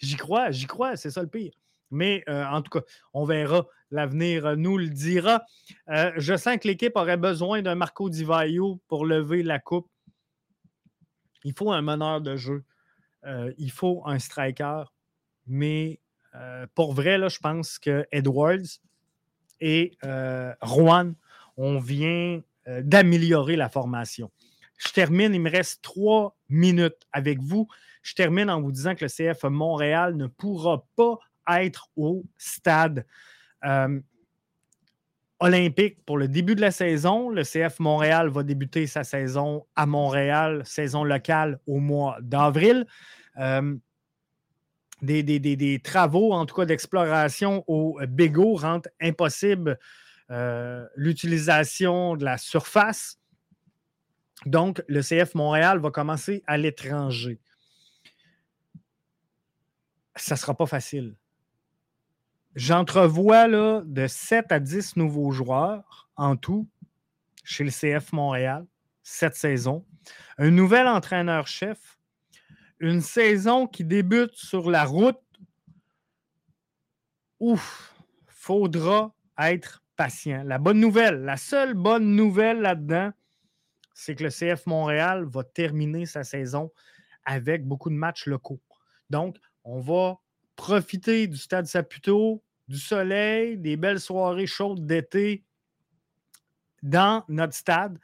j'y crois, j'y crois, c'est ça le pire. Mais euh, en tout cas, on verra. L'avenir nous le dira. Euh, je sens que l'équipe aurait besoin d'un Marco Di Vaio pour lever la coupe. Il faut un meneur de jeu. il faut un striker. Mais pour vrai, là, je pense que Edwards et Juan, on vient euh, d'améliorer la formation. Je termine, il me reste trois minutes avec vous. Je termine en vous disant que le CF Montréal ne pourra pas être au stade euh, olympique pour le début de la saison. Le CF Montréal va débuter sa saison à Montréal, saison locale au mois d'avril. Euh, des, des, travaux, en tout cas d'exploration au Bégo, rendent impossible euh, l'utilisation de la surface. Donc, le CF Montréal va commencer à l'étranger. Ça ne sera pas facile. J'entrevois là, de 7 à 10 nouveaux joueurs en tout chez le CF Montréal cette saison. Un nouvel entraîneur-chef. Une saison qui débute sur la route. Ouf, faudra être La bonne nouvelle, la seule bonne nouvelle là-dedans, c'est que le CF Montréal va terminer sa saison avec beaucoup de matchs locaux. Donc, on va profiter du stade Saputo, du soleil, des belles soirées chaudes d'été dans notre stade.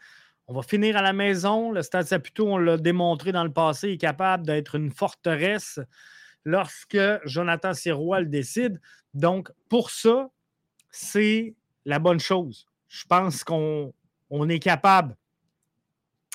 On va finir à la maison. Le stade Saputo, on l'a démontré dans le passé, est capable d'être une forteresse lorsque Jonathan Sirois le décide. Donc, pour ça, c'est la bonne chose. Je pense qu'on est capable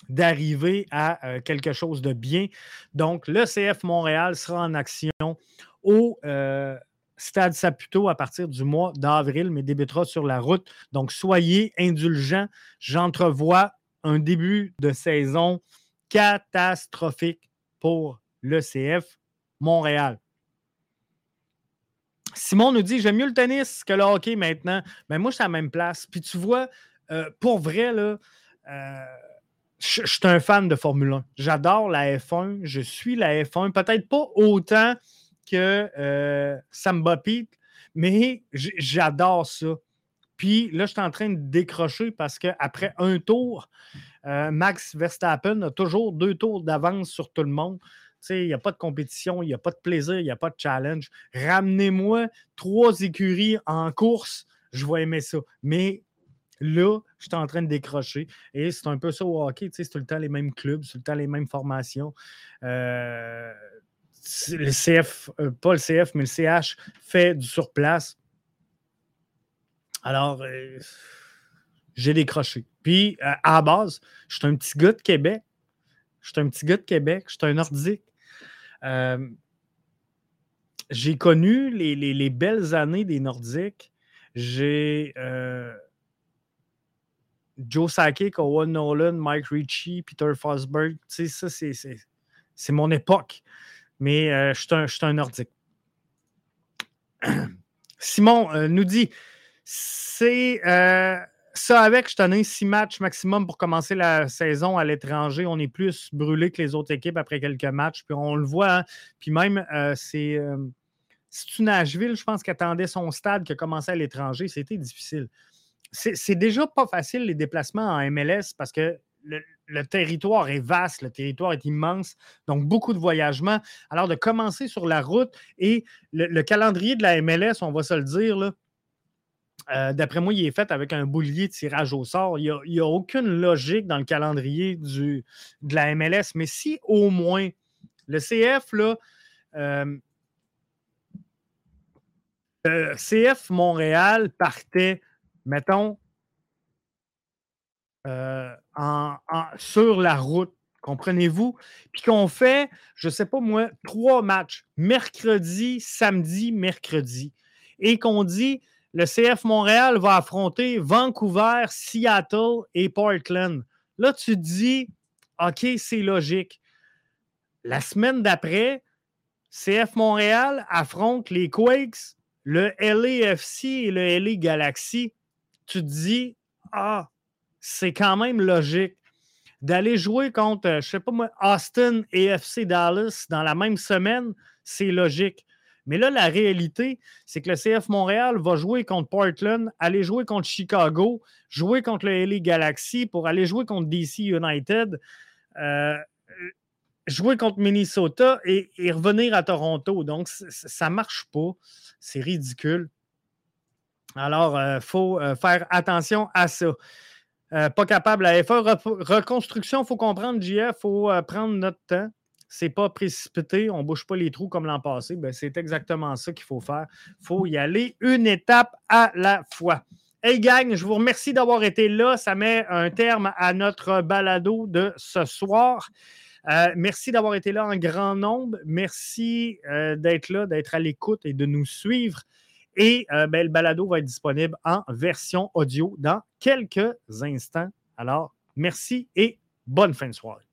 d'arriver à euh, quelque chose de bien. Donc, le CF Montréal sera en action au euh, Stade Saputo à partir du mois d'avril, mais débutera sur la route. Donc, soyez indulgents. J'entrevois un début de saison catastrophique pour le CF Montréal. Simon nous dit J'aime mieux le tennis que le hockey maintenant. Mais moi, je suis à la même place. Puis tu vois, euh, pour vrai, là, euh, je, suis un fan de Formule 1. J'adore la F1. Je suis la F1. Peut-être pas autant que euh, Samba mais j'adore ça. Puis là, je suis en train de décrocher parce qu'après un tour, euh, Max Verstappen a toujours deux tours d'avance sur tout le monde il n'y a pas de compétition, il n'y a pas de plaisir, il n'y a pas de challenge. Ramenez-moi trois écuries en course, je vais aimer ça. Mais Là, je suis en train de décrocher. Et c'est un peu ça au hockey. C'est tout le temps les mêmes clubs, c'est tout le temps les mêmes formations. Euh, le CF, euh, pas le CF, mais le CH fait du surplace. Alors, euh, j'ai décroché. Puis, à la base, je suis un petit gars de Québec. Je suis un petit gars de Québec. Je suis un nordique. J'ai connu les, belles années des Nordiques. J'ai Joe Sakic, Owen Nolan, Mike Ritchie, Peter Fosberg. Tu sais, ça, c'est mon époque. Mais euh, je, suis un, nordique. Simon euh, nous dit c'est euh, ça avec, je tenais six matchs maximum pour commencer la saison à l'étranger. On est plus brûlé que les autres équipes après quelques matchs. Puis on le voit. Hein. Puis même, c'est. c'est Nashville, je pense, qui attendait son stade qui a commencé à l'étranger. C'était difficile c'est déjà pas facile les déplacements en MLS parce que le, territoire est vaste, le territoire est immense, donc beaucoup de voyagements. Alors de commencer sur la route et le, calendrier de la MLS, on va se le dire, euh, d'après moi, il est fait avec un boulier de tirage au sort. Il n'y a, aucune logique dans le calendrier de la MLS. Mais si au moins le CF, euh, le CF Montréal partait mettons, euh, sur la route, comprenez-vous? Puis qu'on fait, je ne sais pas moi, trois matchs, mercredi, samedi, mercredi, et qu'on dit le CF Montréal va affronter Vancouver, Seattle et Portland. Là, tu te dis, OK, c'est logique. La semaine d'après, CF Montréal affronte les Quakes, le LAFC et le LA Galaxy tu te dis, ah, c'est quand même logique d'aller jouer contre, euh, je sais pas moi, Austin et FC Dallas dans la même semaine, c'est logique. Mais là, la réalité, c'est que le CF Montréal va jouer contre Portland, aller jouer contre Chicago, jouer contre le LA Galaxy pour aller jouer contre DC United, euh, jouer contre Minnesota et, revenir à Toronto. Donc, ça ne marche pas. C'est ridicule. Alors, il euh, faut euh, faire attention à ça. Pas capable à faire reconstruction, il faut comprendre, JF, il faut prendre notre temps. C'est pas précipité, on ne bouge pas les trous comme l'an passé. Ben, c'est exactement ça qu'il faut faire. Il faut y aller une étape à la fois. Hey gang, je vous remercie d'avoir été là. Ça met un terme à notre balado de ce soir. merci d'avoir été là en grand nombre. Merci d'être là, d'être à l'écoute et de nous suivre. Et euh, ben, le balado va être disponible en version audio dans quelques instants. Alors, merci et bonne fin de soirée.